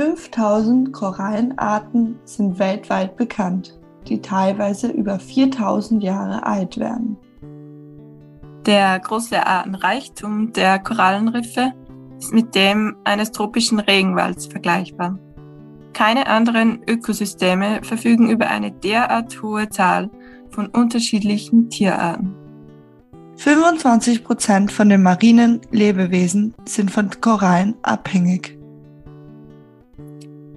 5000 Korallenarten sind weltweit bekannt, die teilweise über 4000 Jahre alt werden. Der große Artenreichtum der Korallenriffe ist mit dem eines tropischen Regenwalds vergleichbar. Keine anderen Ökosysteme verfügen über eine derart hohe Zahl von unterschiedlichen Tierarten. 25 Prozent von den marinen Lebewesen sind von Korallen abhängig.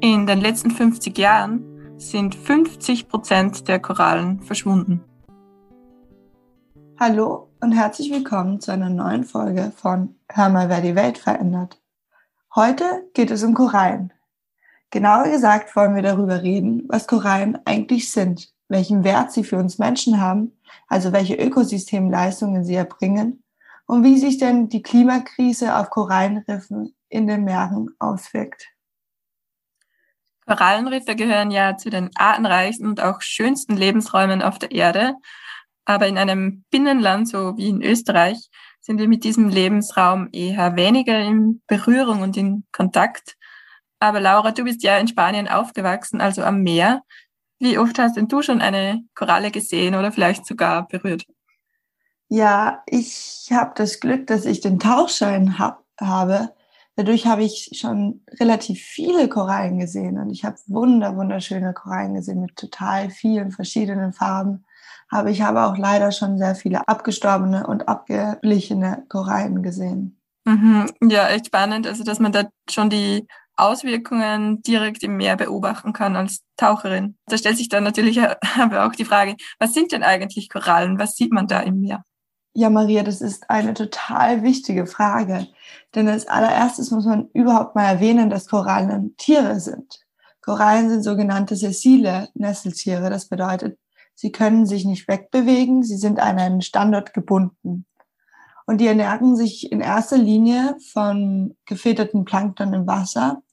In den letzten 50 Jahren sind 50 Prozent der Korallen verschwunden. Hallo und herzlich willkommen zu einer neuen Folge von Hör mal, wer die Welt verändert. Heute geht es um Korallen. Genauer gesagt wollen wir darüber reden, was Korallen eigentlich sind, welchen Wert sie für uns Menschen haben, also welche Ökosystemleistungen sie erbringen und wie sich denn die Klimakrise auf Korallenriffen in den Meeren auswirkt. Korallenriffe gehören ja zu den artenreichsten und auch schönsten Lebensräumen auf der Erde. Aber in einem Binnenland, so wie in Österreich, sind wir mit diesem Lebensraum eher weniger in Berührung und in Kontakt. Aber Laura, du bist ja in Spanien aufgewachsen, also am Meer. Wie oft hast denn du schon eine Koralle gesehen oder vielleicht sogar berührt? Ja, ich habe das Glück, dass ich den Tauchschein hab, habe. Dadurch habe ich schon relativ viele Korallen gesehen und ich habe wunder, wunderschöne Korallen gesehen mit total vielen verschiedenen Farben. Aber ich habe auch leider schon sehr viele abgestorbene und abgeblichene Korallen gesehen. Mhm. Ja, echt spannend. Also, dass man da schon die Auswirkungen direkt im Meer beobachten kann als Taucherin. Da stellt sich dann natürlich aber auch die Frage, was sind denn eigentlich Korallen? Was sieht man da im Meer? Ja, Maria, das ist eine total wichtige Frage. Denn als allererstes muss man überhaupt mal erwähnen, dass Korallen Tiere sind. Korallen sind sogenannte sessile Nesseltiere. Das bedeutet, sie können sich nicht wegbewegen, sie sind an einen Standort gebunden. Und die ernähren sich in erster Linie von gefilterten Plankton im Wasser.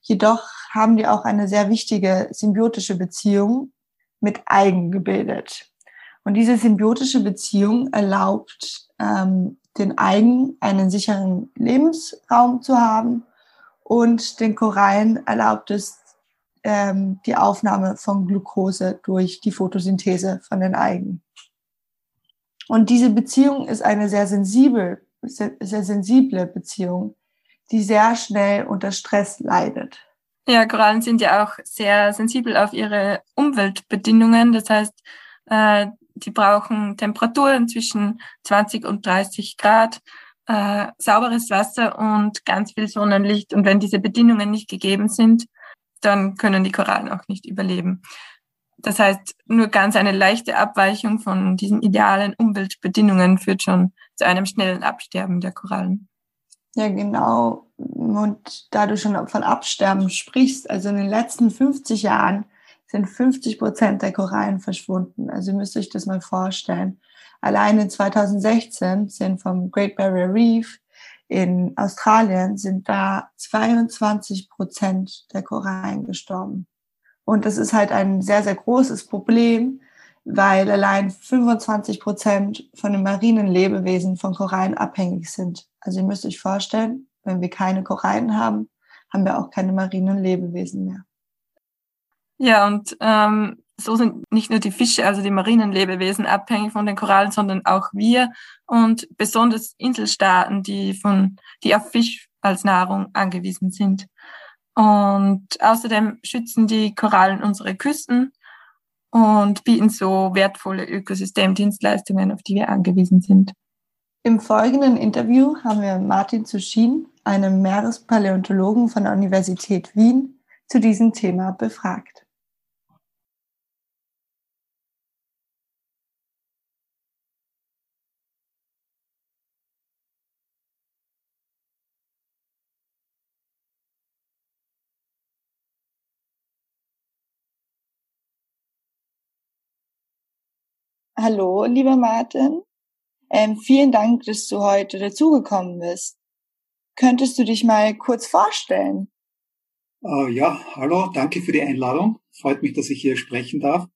Jedoch haben die auch eine sehr wichtige symbiotische Beziehung mit Algen gebildet. Und diese symbiotische Beziehung erlaubt ähm, den Algen einen sicheren Lebensraum zu haben und den Korallen erlaubt es ähm, die Aufnahme von Glucose durch die Photosynthese von den Algen. Und diese Beziehung ist eine sehr sensibel, sehr, sehr sensible Beziehung, die sehr schnell unter Stress leidet. Ja, Korallen sind ja auch sehr sensibel auf ihre Umweltbedingungen. Das heißt, äh, die brauchen Temperaturen zwischen 20 und 30 Grad, äh, sauberes Wasser und ganz viel Sonnenlicht. Und wenn diese Bedingungen nicht gegeben sind, dann können die Korallen auch nicht überleben. Das heißt, nur ganz eine leichte Abweichung von diesen idealen Umweltbedingungen führt schon zu einem schnellen Absterben der Korallen. Ja, genau. Und da du schon von Absterben sprichst, also in den letzten 50 Jahren sind 50 Prozent der Korallen verschwunden. Also ihr müsst euch das mal vorstellen. Allein in 2016 sind vom Great Barrier Reef in Australien sind da 22 Prozent der Korallen gestorben. Und das ist halt ein sehr, sehr großes Problem, weil allein 25 Prozent von den marinen Lebewesen von Korallen abhängig sind. Also ihr müsst euch vorstellen, wenn wir keine Korallen haben, haben wir auch keine marinen Lebewesen mehr. Ja, und ähm, so sind nicht nur die Fische, also die marinen Lebewesen abhängig von den Korallen, sondern auch wir und besonders Inselstaaten, die von, die auf Fisch als Nahrung angewiesen sind. Und außerdem schützen die Korallen unsere Küsten und bieten so wertvolle Ökosystemdienstleistungen, auf die wir angewiesen sind. Im folgenden Interview haben wir Martin Zuschin, einen Meerespaläontologen von der Universität Wien, zu diesem Thema befragt. Hallo, lieber Martin. Ähm, vielen Dank, dass du heute dazugekommen bist. Könntest du dich mal kurz vorstellen? Uh, ja, hallo, danke für die Einladung. Freut mich, dass ich hier sprechen darf.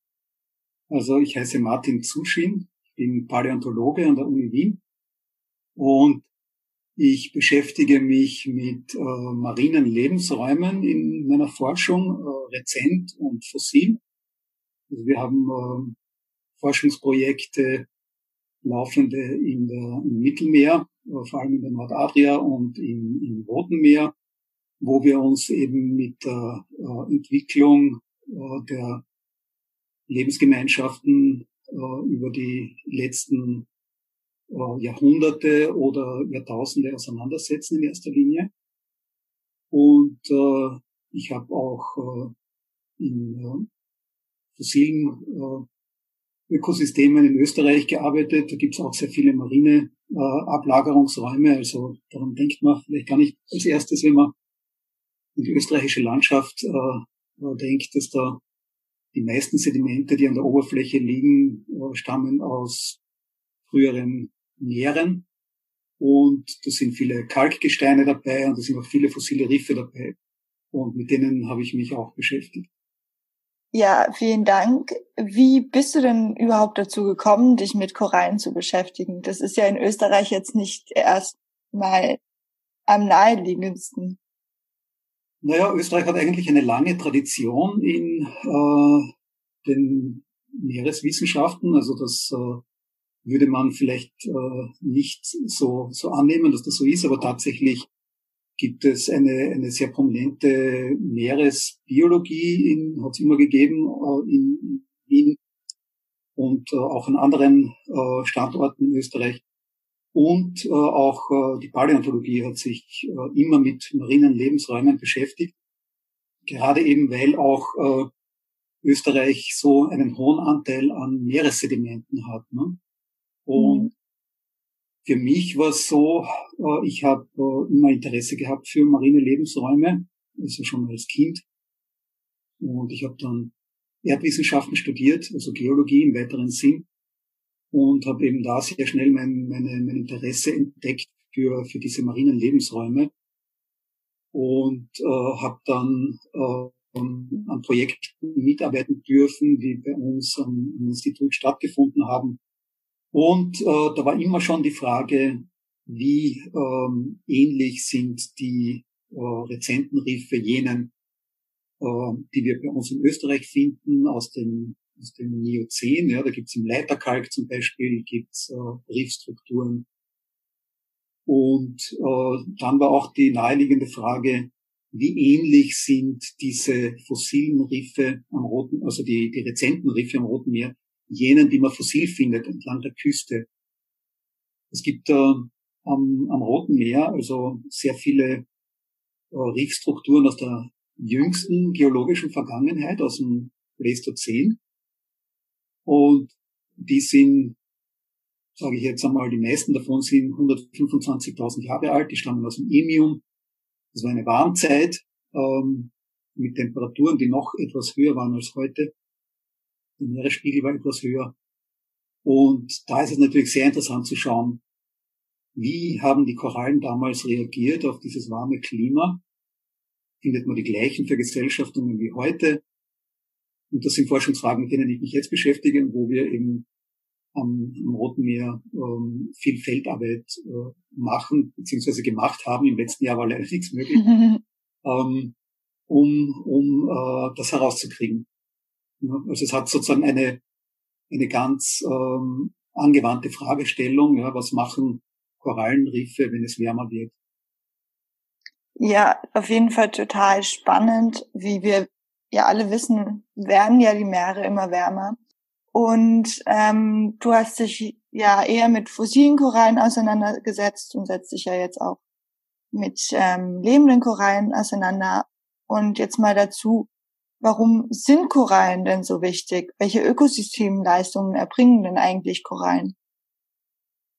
Also ich heiße Martin Zuschin, bin Paläontologe an der Uni Wien und Ich beschäftige mich mit äh, marinen Lebensräumen in meiner Forschung, äh, rezent und fossil. Also wir haben äh, Forschungsprojekte laufende in der, im Mittelmeer, vor allem in der Nordadria und im, im Roten Meer, wo wir uns eben mit der äh, Entwicklung äh, der Lebensgemeinschaften äh, über die letzten äh, Jahrhunderte oder Jahrtausende auseinandersetzen in erster Linie. Und äh, ich habe auch äh, in fossilen Ökosystemen in Österreich gearbeitet. Da gibt es auch sehr viele marine äh, Ablagerungsräume. Also daran denkt man vielleicht gar nicht als erstes, wenn man in die österreichische Landschaft äh, denkt, dass da die meisten Sedimente, die an der Oberfläche liegen, äh, stammen aus früheren Meeren. Und da sind viele Kalkgesteine dabei und da sind auch viele fossile Riffe dabei. Und mit denen habe ich mich auch beschäftigt. Ja, vielen Dank. Wie bist du denn überhaupt dazu gekommen, dich mit Korallen zu beschäftigen? Das ist ja in Österreich jetzt nicht erst mal am naheliegendsten. Naja, Österreich hat eigentlich eine lange Tradition in äh, den Meereswissenschaften. Also das äh, würde man vielleicht äh, nicht so, so annehmen, dass das so ist, aber tatsächlich gibt es eine, eine sehr prominente Meeresbiologie, in, hat es immer gegeben äh, in Wien und äh, auch an anderen äh, Standorten in Österreich. Und auch die Paläontologie hat sich immer mit marinen Lebensräumen beschäftigt. Gerade eben, weil auch Österreich so einen hohen Anteil an Meeressedimenten hat. Ne? Und mhm. Für mich war es so, äh, ich habe äh, immer Interesse gehabt für marine Lebensräume, also schon als Kind. Und ich habe dann Erdwissenschaften studiert, also Geologie im weiteren Sinn. Und habe eben da sehr schnell mein, meine, mein Interesse entdeckt für, für diese marinen Lebensräume. Und äh, habe dann äh, an Projekten mitarbeiten dürfen, die bei uns am, am Institut stattgefunden haben, und äh, da war immer schon die Frage, wie ähm, ähnlich sind die äh, Rezentenriffe jenen, äh, die wir bei uns in Österreich finden, aus dem, aus dem Miozän. Ja, da gibt's im Leiterkalk zum Beispiel gibt's äh, Riffstrukturen. Und äh, dann war auch die naheliegende Frage, wie ähnlich sind diese fossilen Riffe am Roten, also die, die rezenten Riffe am Roten Meer, jenen, die man fossil findet entlang der Küste. Es gibt äh, am, am Roten Meer also sehr viele äh, Reefstrukturen aus der jüngsten geologischen Vergangenheit, aus dem Pleistozän. Und die sind, sage ich jetzt einmal, die meisten davon sind 125.000 Jahre alt, die stammen aus dem Emium. Das war eine Warmzeit ähm, mit Temperaturen, die noch etwas höher waren als heute. Der Meeresspiegel war etwas höher. Und da ist es natürlich sehr interessant zu schauen, wie haben die Korallen damals reagiert auf dieses warme Klima? Findet man die gleichen Vergesellschaftungen wie heute? Und das sind Forschungsfragen, mit denen ich mich jetzt beschäftige wo wir eben am, am Roten Meer ähm, viel Feldarbeit äh, machen, beziehungsweise gemacht haben. Im letzten Jahr war leider nichts möglich, ähm, um, um äh, das herauszukriegen. Also es hat sozusagen eine, eine ganz ähm, angewandte Fragestellung, ja, was machen Korallenriffe, wenn es wärmer wird? Ja, auf jeden Fall total spannend. Wie wir ja alle wissen, werden ja die Meere immer wärmer. Und ähm, du hast dich ja eher mit fossilen Korallen auseinandergesetzt und setzt dich ja jetzt auch mit ähm, lebenden Korallen auseinander. Und jetzt mal dazu, Warum sind Korallen denn so wichtig? Welche Ökosystemleistungen erbringen denn eigentlich Korallen?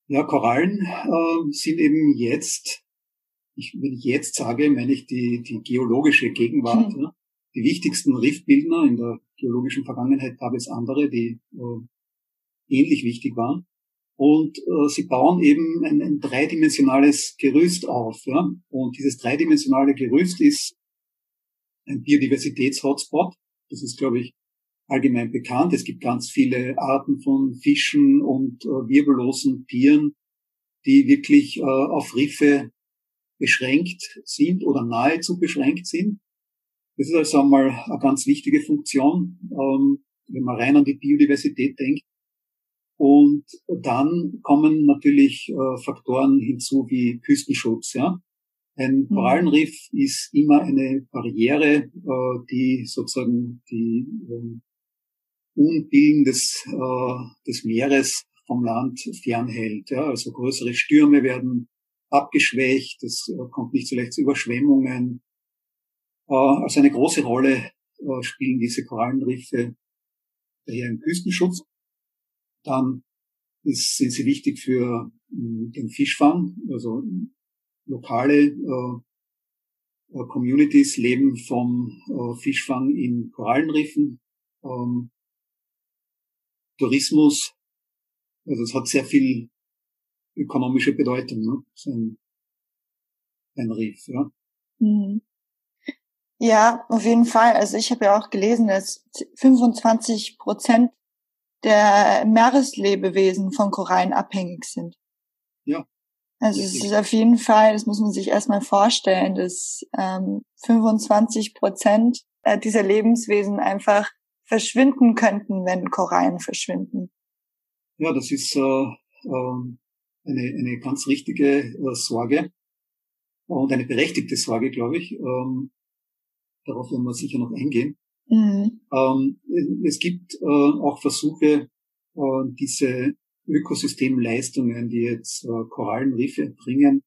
Ja, Korallen äh, sind eben jetzt, ich, wenn ich jetzt sage, meine ich die, die geologische Gegenwart. Hm. Ja. Die wichtigsten Riffbildner in der geologischen Vergangenheit gab es andere, die äh, ähnlich wichtig waren. Und äh, sie bauen eben ein, ein dreidimensionales Gerüst auf. Ja? Und dieses dreidimensionale Gerüst ist ein Biodiversitäts-Hotspot. Das ist, glaube ich, allgemein bekannt. Es gibt ganz viele Arten von Fischen und äh, wirbellosen Tieren, die wirklich äh, auf Riffe beschränkt sind oder nahezu beschränkt sind. Das ist also einmal eine ganz wichtige Funktion, ähm, wenn man rein an die Biodiversität denkt. Und dann kommen natürlich äh, Faktoren hinzu wie Küstenschutz. Ja? Ein mhm. Korallenriff ist immer eine Barriere, äh, die sozusagen die äh, Unbillen des, äh, des Meeres vom Land fernhält. Ja? Also größere Stürme werden abgeschwächt, es äh, kommt nicht so leicht zu Überschwemmungen. Also eine große Rolle spielen diese Korallenriffe daher im Küstenschutz. Dann ist, sind sie wichtig für mh, den Fischfang. Also lokale äh, äh, Communities leben vom äh, Fischfang in Korallenriffen. Ähm, Tourismus, also es hat sehr viel ökonomische Bedeutung, ne? so ein, ein Riff, ja. Mhm. Ja, auf jeden Fall. Also ich habe ja auch gelesen, dass 25 Prozent der Meereslebewesen von Korallen abhängig sind. Also es ist auf jeden Fall, das muss man sich erstmal vorstellen, dass ähm, 25 Prozent dieser Lebenswesen einfach verschwinden könnten, wenn Korallen verschwinden. Ja, das ist äh, äh, eine, eine ganz richtige äh, Sorge und eine berechtigte Sorge, glaube ich. Ähm, darauf werden wir sicher noch eingehen. Mhm. Ähm, es gibt äh, auch Versuche, äh, diese Ökosystemleistungen, die jetzt äh, Korallenriffe bringen,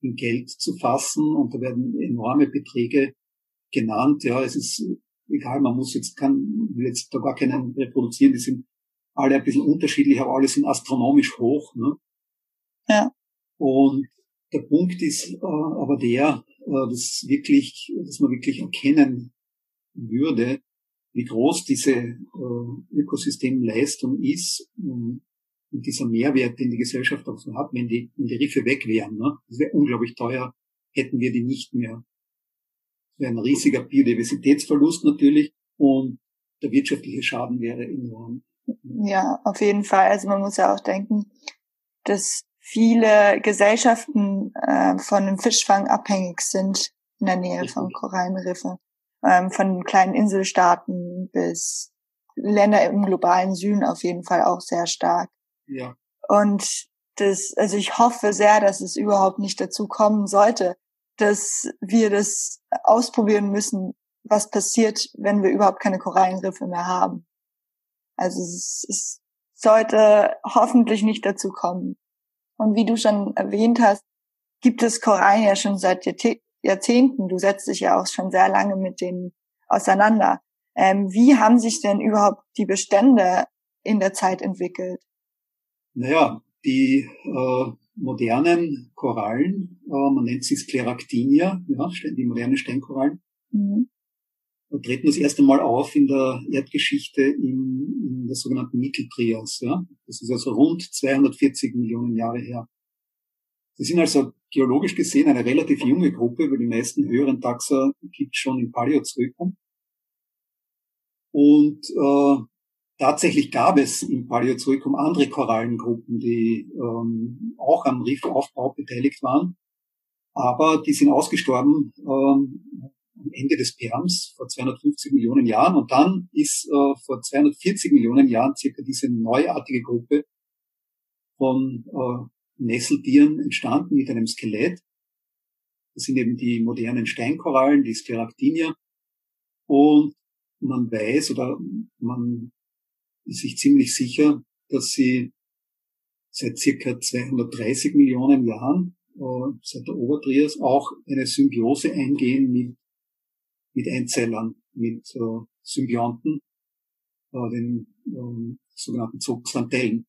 in Geld zu fassen und da werden enorme Beträge genannt. Ja, es ist egal, man muss jetzt kann, will jetzt da gar keinen reproduzieren, die sind alle ein bisschen unterschiedlich, aber alle sind astronomisch hoch. Ne? Ja. Und der Punkt ist äh, aber der, äh, dass wirklich, dass man wirklich erkennen würde, wie groß diese äh, Ökosystemleistung ist und dieser Mehrwert, den die Gesellschaft auch so hat, wenn die, wenn die Riffe weg wären. Ne? Das wäre unglaublich teuer, hätten wir die nicht mehr. Das wäre ein riesiger Biodiversitätsverlust natürlich und der wirtschaftliche Schaden wäre enorm. Ja, auf jeden Fall. Also man muss ja auch denken, dass viele Gesellschaften äh, von dem Fischfang abhängig sind in der Nähe von Korallenriffe. Ähm, von kleinen Inselstaaten bis Länder im globalen Süden auf jeden Fall auch sehr stark. Ja. Und das, also ich hoffe sehr, dass es überhaupt nicht dazu kommen sollte, dass wir das ausprobieren müssen, was passiert, wenn wir überhaupt keine Korallenriffe mehr haben. Also es, es sollte hoffentlich nicht dazu kommen. Und wie du schon erwähnt hast, gibt es Korallen ja schon seit Jahrzehnten. Du setzt dich ja auch schon sehr lange mit denen auseinander. Ähm, wie haben sich denn überhaupt die Bestände in der Zeit entwickelt? Naja, die äh, modernen Korallen, äh, man nennt sie Skleractinia, ja, die modernen Steinkorallen, mhm. treten das erste Mal auf in der Erdgeschichte in, in der sogenannten Mitteltrias. Ja. Das ist also rund 240 Millionen Jahre her. Sie sind also geologisch gesehen eine relativ junge Gruppe, weil die meisten höheren Taxa gibt schon im Paläozoikum. Und äh, tatsächlich gab es im Paläozoikum andere Korallengruppen, die ähm, auch am Riffaufbau beteiligt waren. Aber die sind ausgestorben ähm, am Ende des Perms vor 250 Millionen Jahren. Und dann ist äh, vor 240 Millionen Jahren circa diese neuartige Gruppe von äh, Nesseltieren entstanden mit einem Skelett. Das sind eben die modernen Steinkorallen, die Sphäractinia. Und man weiß oder man ist sich ziemlich sicher, dass sie seit circa 230 Millionen Jahren, äh, seit der Obertrias, auch eine Symbiose eingehen mit, mit Einzellern, mit äh, Symbionten, äh, den äh, sogenannten Zooxanthellen.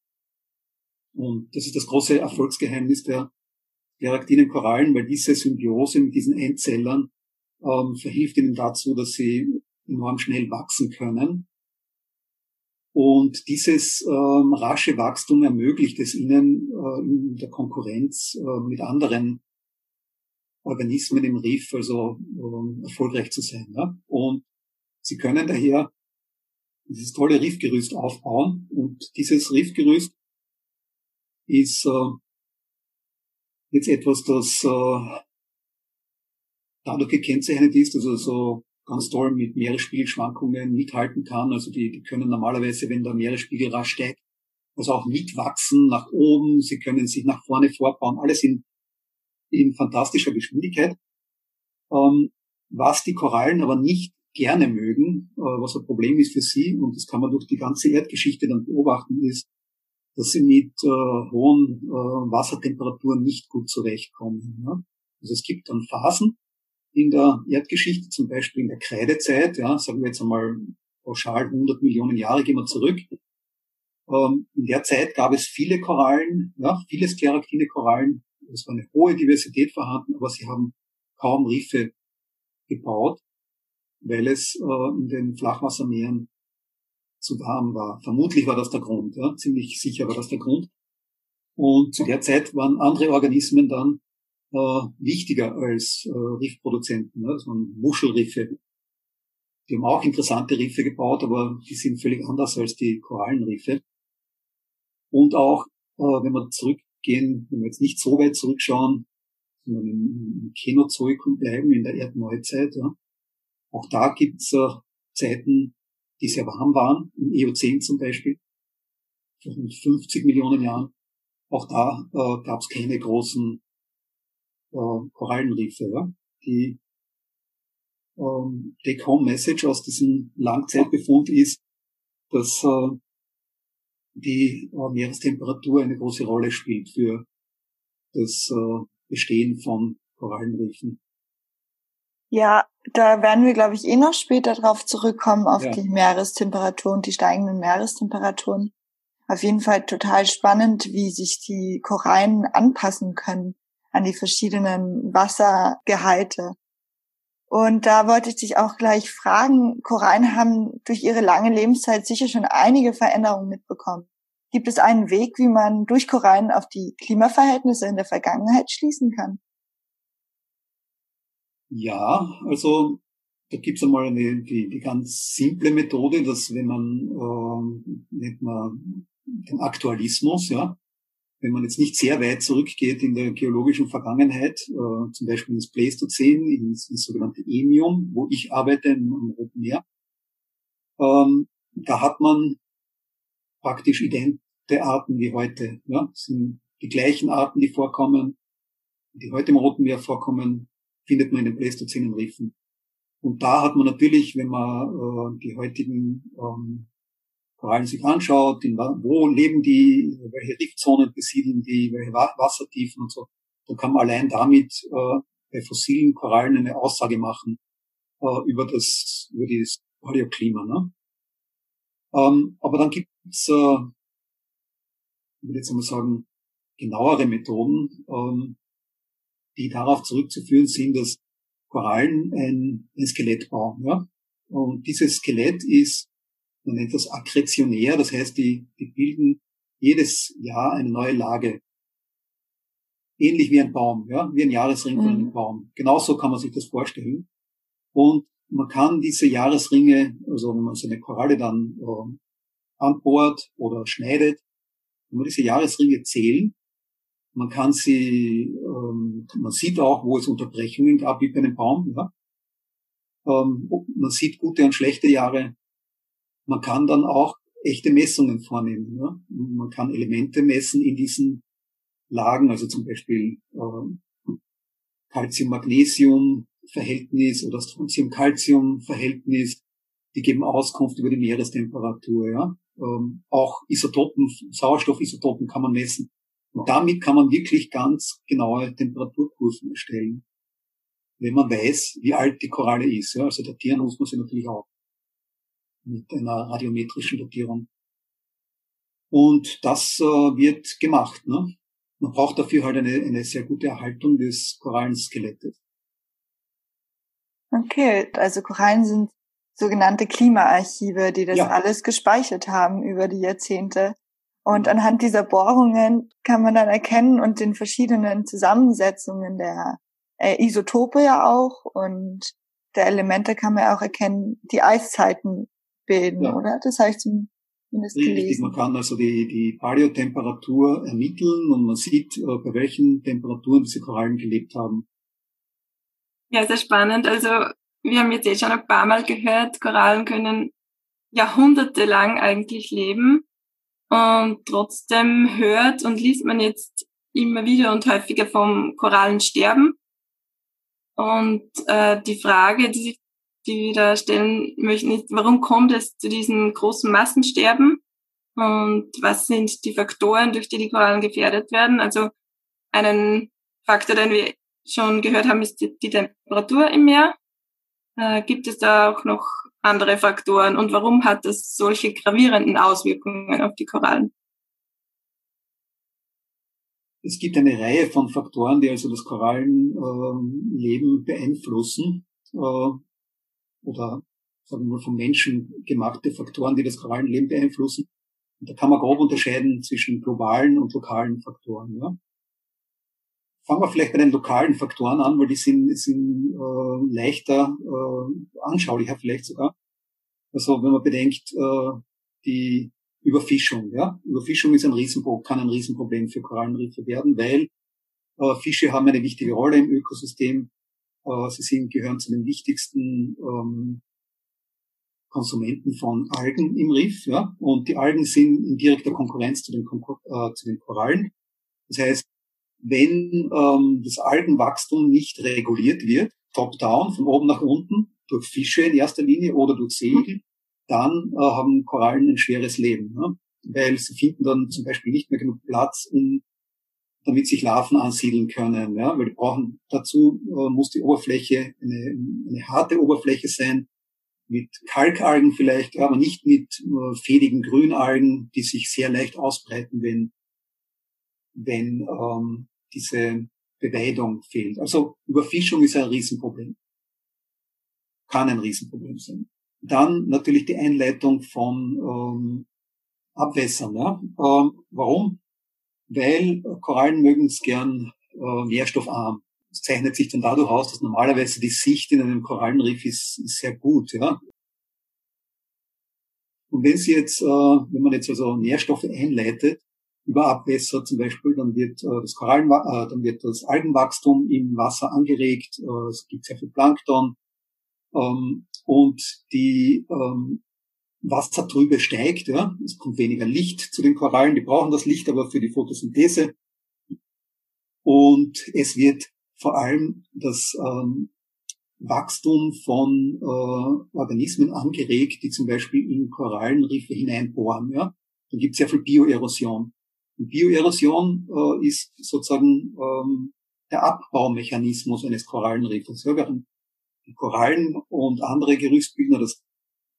Und das ist das große Erfolgsgeheimnis der Geraktinen Korallen, weil diese Symbiose mit diesen Einzellern ähm, verhilft ihnen dazu, dass sie enorm schnell wachsen können. Und dieses ähm, rasche Wachstum ermöglicht es ihnen äh, in der Konkurrenz äh, mit anderen Organismen im Riff also äh, erfolgreich zu sein. Ja? Und sie können daher dieses tolle Riffgerüst aufbauen und dieses Riffgerüst ist äh, jetzt etwas, das äh, dadurch gekennzeichnet ist, also so ganz toll mit Meeresspiegelschwankungen mithalten kann. Also die, die können normalerweise, wenn der Meeresspiegel rasch steigt, also auch mitwachsen nach oben. Sie können sich nach vorne vorbauen. Alles in, in fantastischer Geschwindigkeit. Ähm, was die Korallen aber nicht gerne mögen, äh, was ein Problem ist für sie, und das kann man durch die ganze Erdgeschichte dann beobachten, ist, dass sie mit äh, hohen äh, Wassertemperaturen nicht gut zurechtkommen. Ja? Also es gibt dann Phasen in der Erdgeschichte, zum Beispiel in der Kreidezeit, ja, sagen wir jetzt einmal pauschal 100 Millionen Jahre, gehen wir zurück. Ähm, in der Zeit gab es viele Korallen, ja, viele skleroktine Korallen. Es war eine hohe Diversität vorhanden, aber sie haben kaum Riffe gebaut, weil es äh, in den Flachwassermeeren zu warm war. Vermutlich war das der Grund, ja, ziemlich sicher war das der Grund. Und zu der Zeit waren andere Organismen dann äh, wichtiger als äh, Riffproduzenten. Ne? Das Muschelriffe. Die haben auch interessante Riffe gebaut, aber die sind völlig anders als die Korallenriffe. Und auch, äh, wenn wir zurückgehen, wenn wir jetzt nicht so weit zurückschauen, sondern im, im Kenozoikum bleiben, in der Erdneuzeit, ja, auch da gibt's äh, Zeiten, die sehr warm waren, im Eozän zum Beispiel, vor 50 Millionen Jahren. Auch da äh, gab es keine großen äh, Korallenriffe. Ja? Die ähm, Take-Home-Message aus diesem Langzeitbefund ist, dass äh, die äh, Meerestemperatur eine große Rolle spielt für das äh, Bestehen von Korallenriffen. Ja, da werden wir, glaube ich, eh noch später drauf zurückkommen, auf ja. die Meerestemperatur und die steigenden Meerestemperaturen. Auf jeden Fall total spannend, wie sich die Korallen anpassen können an die verschiedenen Wassergehalte. Und da wollte ich dich auch gleich fragen, Korallen haben durch ihre lange Lebenszeit sicher schon einige Veränderungen mitbekommen. Gibt es einen Weg, wie man durch Korallen auf die Klimaverhältnisse in der Vergangenheit schließen kann? Ja, also da gibt's einmal eine, die, die ganz simple Methode, dass wenn man, äh, nennt man den Aktualismus, ja, wenn man jetzt nicht sehr weit zurückgeht in der geologischen Vergangenheit, äh, zum Beispiel ins Pleistozän, ins, ins sogenannte Emium, wo ich arbeite im, Roten Meer, ähm, da hat man praktisch idente Arten wie heute. Ja, das sind die gleichen Arten, die vorkommen, die heute im Roten Meer vorkommen, findet man in den pleistozänen Riffen. Und da hat man natürlich, wenn man äh, die heutigen ähm, Korallen sich anschaut, in, wo leben die, welche Riffzonen besiedeln die, welche Wassertiefen und so, dann kann man allein damit äh, bei fossilen Korallen eine Aussage machen äh, über das über das Paläoklima. Ne? Ähm, aber dann gibt es, äh, ich will jetzt einmal sagen, genauere Methoden, ähm, die darauf zurückzuführen sind, dass Korallen ein, ein Skelett bauen. Ja? Und dieses Skelett ist man nennt das akkretionär, das heißt, die, die bilden jedes Jahr eine neue Lage. Ähnlich wie ein Baum, ja, wie ein Jahresring von einem mhm. Baum. Genauso kann man sich das vorstellen. Und man kann diese Jahresringe, also wenn man so eine Koralle dann äh, anbohrt oder schneidet, kann man diese Jahresringe zählen. Man kann sie, ähm, man sieht auch, wo es Unterbrechungen gab, wie bei einem Baum. Ja. Ähm, man sieht gute und schlechte Jahre. Man kann dann auch echte Messungen vornehmen. Ja? Man kann Elemente messen in diesen Lagen, also zum Beispiel äh, Calcium-Magnesium-Verhältnis oder Strontium-Calcium-Verhältnis. Die geben Auskunft über die Meerestemperatur. Ja? Ähm, auch Isotopen, Sauerstoffisotopen kann man messen. Und damit kann man wirklich ganz genaue Temperaturkurven erstellen, wenn man weiß, wie alt die Koralle ist. Ja? Also datieren muss man sie natürlich auch mit einer radiometrischen Dotierung. Und das äh, wird gemacht. Ne? Man braucht dafür halt eine, eine sehr gute Erhaltung des Korallenskelettes. Okay, also Korallen sind sogenannte Klimaarchive, die das ja. alles gespeichert haben über die Jahrzehnte. Und anhand dieser Bohrungen kann man dann erkennen und den verschiedenen Zusammensetzungen der äh, Isotope ja auch und der Elemente kann man auch erkennen, die Eiszeiten bilden, ja. oder? Das habe ich zum Richtig, man kann also die, die Paleotemperatur ermitteln und man sieht, äh, bei welchen Temperaturen diese Korallen gelebt haben. Ja, sehr spannend. Also wir haben jetzt eh schon ein paar Mal gehört, Korallen können jahrhundertelang eigentlich leben und trotzdem hört und liest man jetzt immer wieder und häufiger vom Korallensterben. Und äh, die Frage, die sich die wir da stellen möchten, warum kommt es zu diesem großen Massensterben? Und was sind die Faktoren, durch die die Korallen gefährdet werden? Also einen Faktor, den wir schon gehört haben, ist die, die Temperatur im Meer. Äh, gibt es da auch noch andere Faktoren? Und warum hat das solche gravierenden Auswirkungen auf die Korallen? Es gibt eine Reihe von Faktoren, die also das Korallenleben äh, beeinflussen. Äh, oder sagen wir mal von Menschen gemachte Faktoren, die das Korallenleben beeinflussen. Und da kann man grob unterscheiden zwischen globalen und lokalen Faktoren. Ja. Fangen wir vielleicht bei den lokalen Faktoren an, weil die sind, sind äh, leichter, äh, anschaulicher vielleicht sogar. Also wenn man bedenkt, äh, die Überfischung. Ja? Überfischung ist ein Riesenproblem, kann ein Riesenproblem für Korallenriffe werden, weil äh, Fische haben eine wichtige Rolle im Ökosystem. Äh, sie sind, gehören zu den wichtigsten ähm, Konsumenten von Algen im Riff, ja, und die Algen sind in direkter Konkurrenz zu den, äh, zu den Korallen. Das heißt, wenn ähm, das Algenwachstum nicht reguliert wird, top-down, von oben nach unten, durch Fische in erster Linie oder durch Segel, dann äh, haben Korallen ein schweres Leben, ne? weil sie finden dann zum Beispiel nicht mehr genug Platz, um damit sich Larven ansiedeln können. Ja? Weil die brauchen dazu äh, muss die Oberfläche eine, eine harte Oberfläche sein, mit Kalkalgen vielleicht, ja, aber nicht mit äh, fädigen Grünalgen, die sich sehr leicht ausbreiten, wenn, wenn ähm, diese Beweidung fehlt. Also Überfischung ist ein Riesenproblem. Kann ein Riesenproblem sein. Dann natürlich die Einleitung von ähm, Abwässern. Ja? Ähm, warum? Weil Korallen mögen es gern äh, nährstoffarm. Es zeichnet sich dann dadurch aus, dass normalerweise die Sicht in einem Korallenriff ist, ist sehr gut. Ja? Und wenn Sie jetzt, äh, wenn man jetzt also Nährstoffe einleitet, über Abwässer zum Beispiel, dann wird äh, das Korallen, äh, dann wird das Algenwachstum im Wasser angeregt. Äh, es gibt sehr viel Plankton ähm, und die ähm, Wassertrübe steigt, ja, es kommt weniger Licht zu den Korallen, die brauchen das Licht aber für die Photosynthese. Und es wird vor allem das ähm, Wachstum von äh, Organismen angeregt, die zum Beispiel in Korallenriffe hineinbohren. Ja? Dann gibt es sehr viel Bioerosion. Bioerosion äh, ist sozusagen ähm, der Abbaumechanismus eines Korallenriffes. Ja, während die Korallen und andere Gerüstbildner das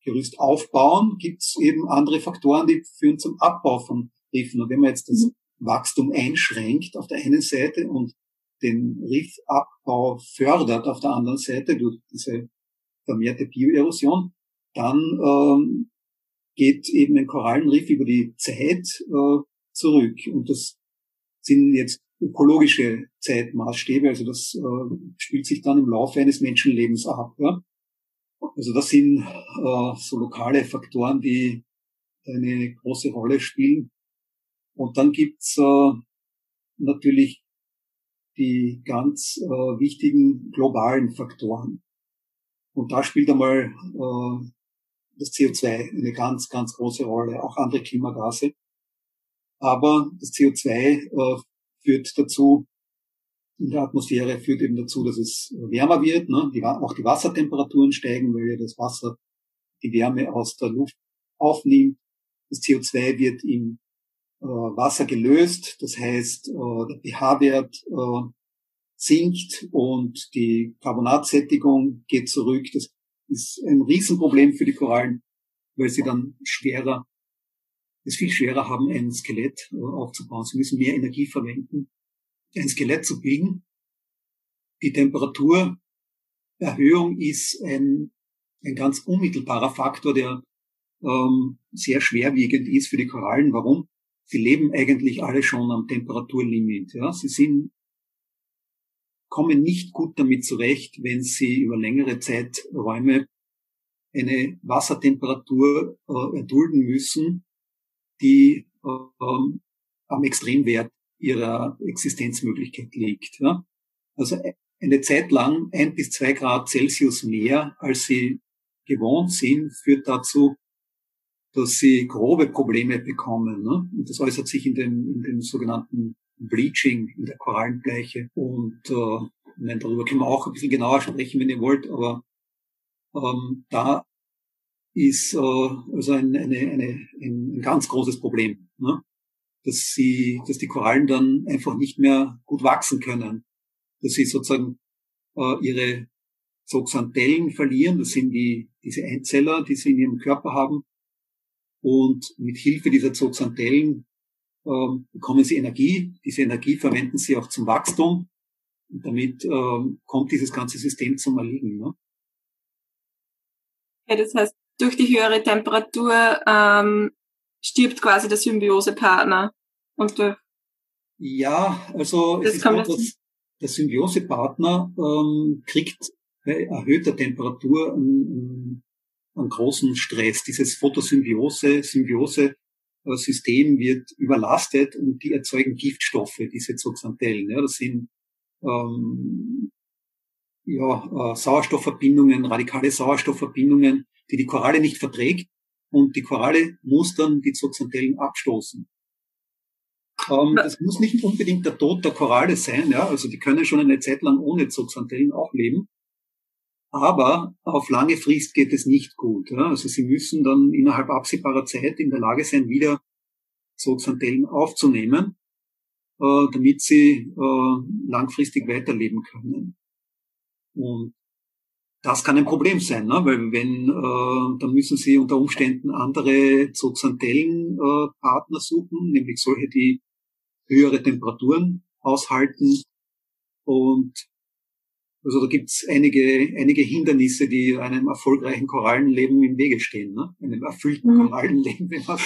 Gerüst aufbauen, gibt es eben andere Faktoren, die führen zum Abbau von Riffen. Und wenn man jetzt das mhm. Wachstum einschränkt auf der einen Seite und den Riffabbau fördert auf der anderen Seite durch diese vermehrte Bioerosion, dann ähm, geht eben ein Korallenriff über die Zeit äh, zurück. Und das sind jetzt ökologische Zeitmaßstäbe, also das äh, spielt sich dann im Laufe eines Menschenlebens ab. Ja? Also das sind äh, so lokale Faktoren, die eine große Rolle spielen. Und dann gibt's äh, natürlich die ganz äh, wichtigen globalen Faktoren. Und da spielt einmal äh, das CO2 eine ganz, ganz große Rolle, auch andere Klimagase. Aber das CO2 äh, führt dazu, in der Atmosphäre führt eben dazu, dass es wärmer wird. Ne? Die, auch die Wassertemperaturen steigen, weil ja das Wasser die Wärme aus der Luft aufnimmt. Das CO2 wird im äh, Wasser gelöst, das heißt, äh, der pH-Wert äh, sinkt und die Carbonatsättigung geht zurück. Das ist ein Riesenproblem für die Korallen, weil sie dann schwerer, es viel schwerer haben, ein Skelett äh, aufzubauen. Sie müssen mehr Energie verwenden ein Skelett zu biegen. Die Temperaturerhöhung ist ein, ein ganz unmittelbarer Faktor, der ähm, sehr schwerwiegend ist für die Korallen. Warum? Sie leben eigentlich alle schon am Temperaturlimit. Ja? Sie sind, kommen nicht gut damit zurecht, wenn sie über längere Zeiträume eine Wassertemperatur äh, erdulden müssen, die ähm, am Extremwert ihrer Existenzmöglichkeit liegt. Ja? Also eine Zeit lang ein bis zwei Grad Celsius mehr, als sie gewohnt sind, führt dazu, dass sie grobe Probleme bekommen. Ne? Und das äußert sich in dem, in dem sogenannten Bleaching in der Korallenbleiche. Und äh, meine, darüber können wir auch ein bisschen genauer sprechen, wenn ihr wollt, aber ähm, da ist äh, also ein, eine, eine, ein, ganz großes Problem, ne? Dass sie, dass die Korallen dann einfach nicht mehr gut wachsen können, dass sie sozusagen äh, ihre Zooxanthellen verlieren, das sind die diese Einzeller, die sie in ihrem Körper haben, und mit Hilfe dieser Zooxanthellen ähm, bekommen sie Energie. Diese Energie verwenden sie auch zum Wachstum. Und damit ähm, kommt dieses ganze System zum Erliegen. Ne? Ja, das heißt, durch die höhere Temperatur ähm, stirbt quasi der Symbiosepartner. Und durch ja, also es ist so, dass der Symbiosepartner ähm, kriegt bei erhöhter Temperatur einen, einen großen Stress. Dieses Photosymbiose, Symbiose äh, System wird überlastet und die erzeugen Giftstoffe, diese Zooxanthellen. Ja, das sind ähm, ja, äh, Sauerstoffverbindungen, radikale Sauerstoffverbindungen, die die Koralle nicht verträgt und die Koralle muss dann die Zooxanthellen abstoßen. Ähm, das muss nicht unbedingt der Tod der Koralle sein, ja, also die können schon eine Zeit lang ohne Zooxanthellen auch leben. Aber auf lange Frist geht es nicht gut. Ja? Also sie müssen dann innerhalb absehbarer Zeit in der Lage sein, wieder Zooxanthellen aufzunehmen, äh, damit sie äh, langfristig weiterleben können. Und das kann ein Problem sein, ne? weil wenn, äh, dann müssen sie unter Umständen andere Zooxanthellen-Partner äh, suchen, nämlich solche, die höhere Temperaturen aushalten und also da gibt's einige, einige Hindernisse, die einem erfolgreichen Korallenleben im Wege stehen, ne? einem erfüllten mhm. Korallenleben, wenn man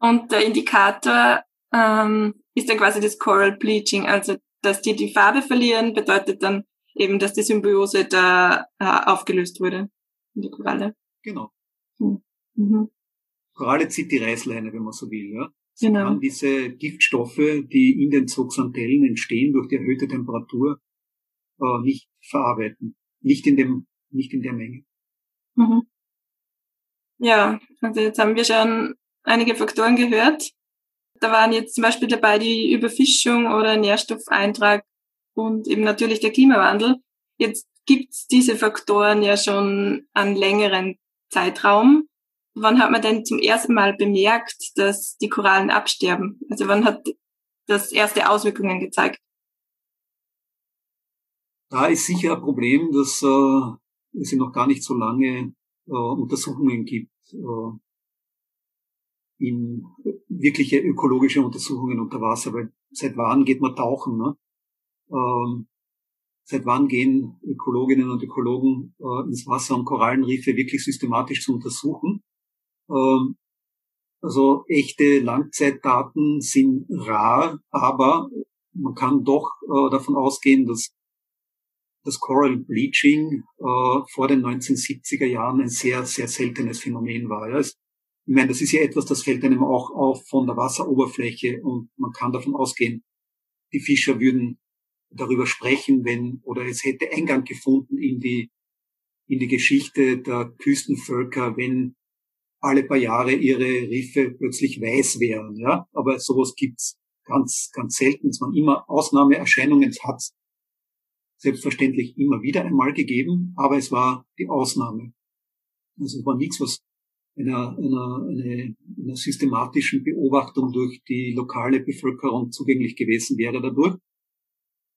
Und der Indikator ähm, ist dann quasi das Coral Bleaching, also dass die die Farbe verlieren, bedeutet dann eben, dass die Symbiose da äh, aufgelöst wurde in der Koralle. Genau. Mhm. mhm. Koralle zieht die Reißleine, wenn man so will. Ja? Sie genau. kann diese Giftstoffe, die in den Zooxanthellen entstehen durch die erhöhte Temperatur, äh, nicht verarbeiten. Nicht in dem, nicht in der Menge. Mhm. Ja, also jetzt haben wir schon einige Faktoren gehört. Da waren jetzt zum Beispiel dabei die Überfischung oder Nährstoffeintrag und eben natürlich der Klimawandel. Jetzt gibt's diese Faktoren ja schon an längeren Zeitraum. Wann hat man denn zum ersten Mal bemerkt, dass die Korallen absterben? Also wann hat das erste Auswirkungen gezeigt? Da ist sicher ein Problem, dass äh, es noch gar nicht so lange äh, Untersuchungen gibt, äh, in wirkliche ökologische Untersuchungen unter Wasser, weil seit wann geht man tauchen? Ne? Ähm, seit wann gehen Ökologinnen und Ökologen äh, ins Wasser, um Korallenriffe wirklich systematisch zu untersuchen? Ähm, also echte Langzeitdaten sind rar, aber man kann doch äh, davon ausgehen, dass das Coral Bleaching äh, vor den 1970er Jahren ein sehr, sehr seltenes Phänomen war. Ja. Ich meine, das ist ja etwas, das fällt einem auch auf von der Wasseroberfläche und man kann davon ausgehen, die Fischer würden darüber sprechen, wenn, oder es hätte Eingang gefunden in die, in die Geschichte der Küstenvölker, wenn alle paar Jahre ihre Riffe plötzlich weiß wären, ja. Aber sowas gibt's ganz, ganz selten. Es waren immer Ausnahmeerscheinungen. Es hat selbstverständlich immer wieder einmal gegeben, aber es war die Ausnahme. Also es war nichts, was einer, einer, einer, einer systematischen Beobachtung durch die lokale Bevölkerung zugänglich gewesen wäre dadurch.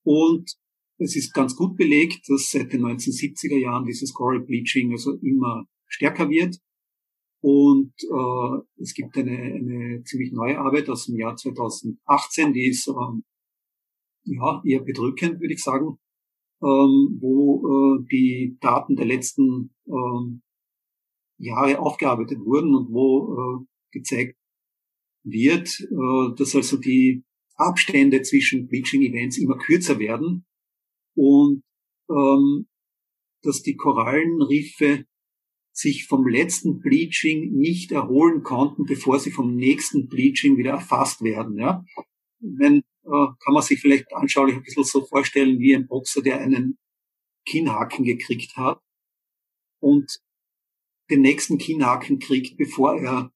Und es ist ganz gut belegt, dass seit den 1970er Jahren dieses Coral Bleaching also immer stärker wird. Und äh, es gibt eine, eine ziemlich neue Arbeit aus dem Jahr 2018, die ist ähm, ja eher bedrückend, würde ich sagen, ähm, wo äh, die Daten der letzten ähm, Jahre aufgearbeitet wurden und wo äh, gezeigt wird, äh, dass also die Abstände zwischen Bleaching-Events immer kürzer werden und ähm, dass die Korallenriffe sich vom letzten Bleaching nicht erholen konnten, bevor sie vom nächsten Bleaching wieder erfasst werden. Ja? Wenn, äh, kann man sich vielleicht anschaulich ein bisschen so vorstellen wie ein Boxer, der einen Kinnhaken gekriegt hat und den nächsten Kinnhaken kriegt, bevor er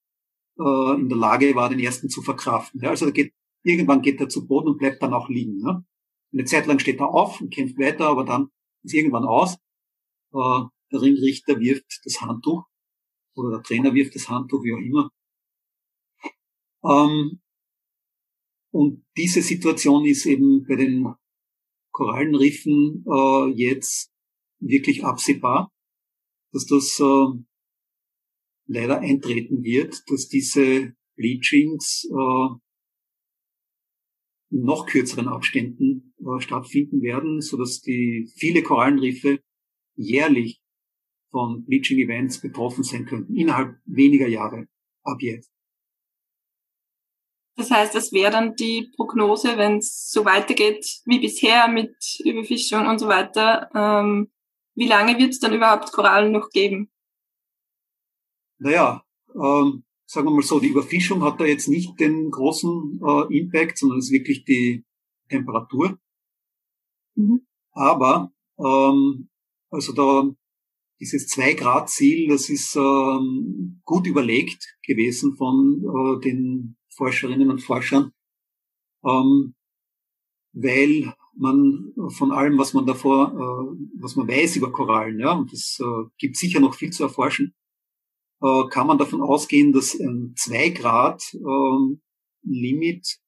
äh, in der Lage war, den ersten zu verkraften. Ja? Also geht, irgendwann geht er zu Boden und bleibt dann auch liegen. Ja? Eine Zeit lang steht er auf und kämpft weiter, aber dann ist irgendwann aus. Äh, der Ringrichter wirft das Handtuch oder der Trainer wirft das Handtuch, wie auch immer. Ähm, und diese Situation ist eben bei den Korallenriffen äh, jetzt wirklich absehbar, dass das äh, leider eintreten wird, dass diese Bleachings äh, in noch kürzeren Abständen äh, stattfinden werden, so dass die viele Korallenriffe jährlich von Bleaching Events betroffen sein könnten, innerhalb weniger Jahre ab jetzt. Das heißt, es wäre dann die Prognose, wenn es so weitergeht wie bisher mit Überfischung und so weiter, ähm, wie lange wird es dann überhaupt Korallen noch geben? Naja, ähm, sagen wir mal so, die Überfischung hat da jetzt nicht den großen äh, Impact, sondern es ist wirklich die Temperatur. Mhm. Aber ähm, also da dieses Zwei-Grad-Ziel, das ist ähm, gut überlegt gewesen von äh, den Forscherinnen und Forschern, ähm, weil man von allem, was man davor, äh, was man weiß über Korallen, ja, und es äh, gibt sicher noch viel zu erforschen, äh, kann man davon ausgehen, dass ein 2 Grad äh, Limit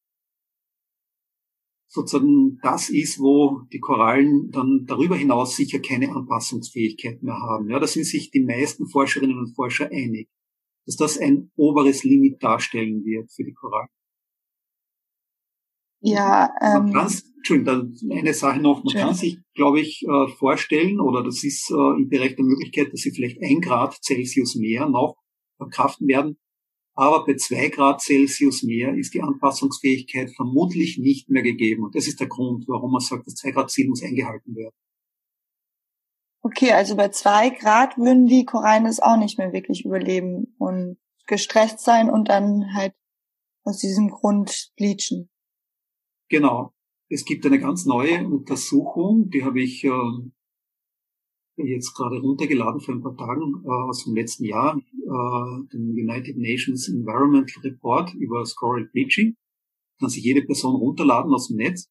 sozusagen das ist, wo die Korallen dann darüber hinaus sicher keine Anpassungsfähigkeit mehr haben. Ja, da sind sich die meisten Forscherinnen und Forscher einig, dass das ein oberes Limit darstellen wird für die Korallen. Ja, ähm, man Entschuldigung, eine Sache noch, man kann sich, glaube ich, äh, vorstellen, oder das ist äh, im Bereich der Möglichkeit, dass sie vielleicht ein Grad Celsius mehr noch verkraften werden, aber bei zwei Grad Celsius mehr ist die Anpassungsfähigkeit vermutlich nicht mehr gegeben. Und das ist der Grund, warum man sagt, das zwei Grad Ziel muss eingehalten werden. Okay, also bei zwei Grad würden die Korallen es auch nicht mehr wirklich überleben und gestresst sein und dann halt aus diesem Grund bleachen. Genau. Es gibt eine ganz neue Untersuchung, die habe ich äh, jetzt gerade runtergeladen vor ein paar Tagen äh, aus dem letzten Jahr, äh, den United Nations Environmental Report über Scoral Bleaching. Kann sich jede Person runterladen aus dem Netz.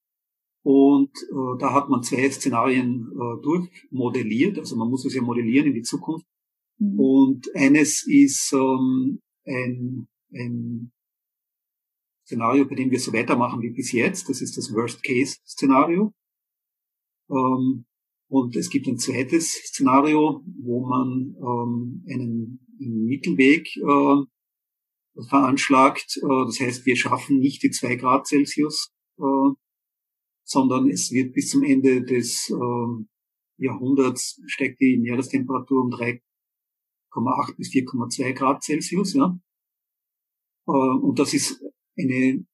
Und äh, da hat man zwei Szenarien äh, durchmodelliert. Also man muss es ja modellieren in die Zukunft. Mhm. Und eines ist ähm, ein, ein Szenario, bei dem wir so weitermachen wie bis jetzt. Das ist das Worst-Case-Szenario. Ähm, und es gibt ein zweites Szenario, wo man ähm, einen, einen Mittelweg äh, veranschlagt. Äh, das heißt, wir schaffen nicht die zwei Grad Celsius, äh, sondern es wird bis zum Ende des äh, Jahrhunderts steigt die Meerestemperatur um 3,8 bis 4,2 Grad Celsius. Ja? Äh, und das ist eine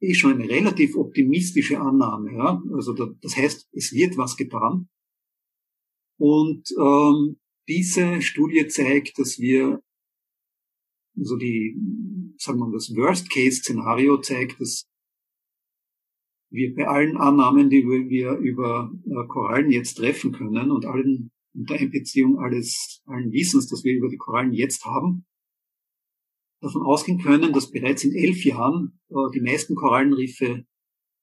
eh schon eine relativ optimistische Annahme. Ja? Also da, das heißt, es wird was getan. Und ähm, diese Studie zeigt, dass wir, also die, sagen wir mal, das Worst-Case-Szenario zeigt, dass wir bei allen Annahmen, die wir über äh, Korallen jetzt treffen können und allen unter Einbeziehung alles, allen Wissens, das wir über die Korallen jetzt haben, davon ausgehen können, dass bereits in elf Jahren äh, die meisten Korallenriffe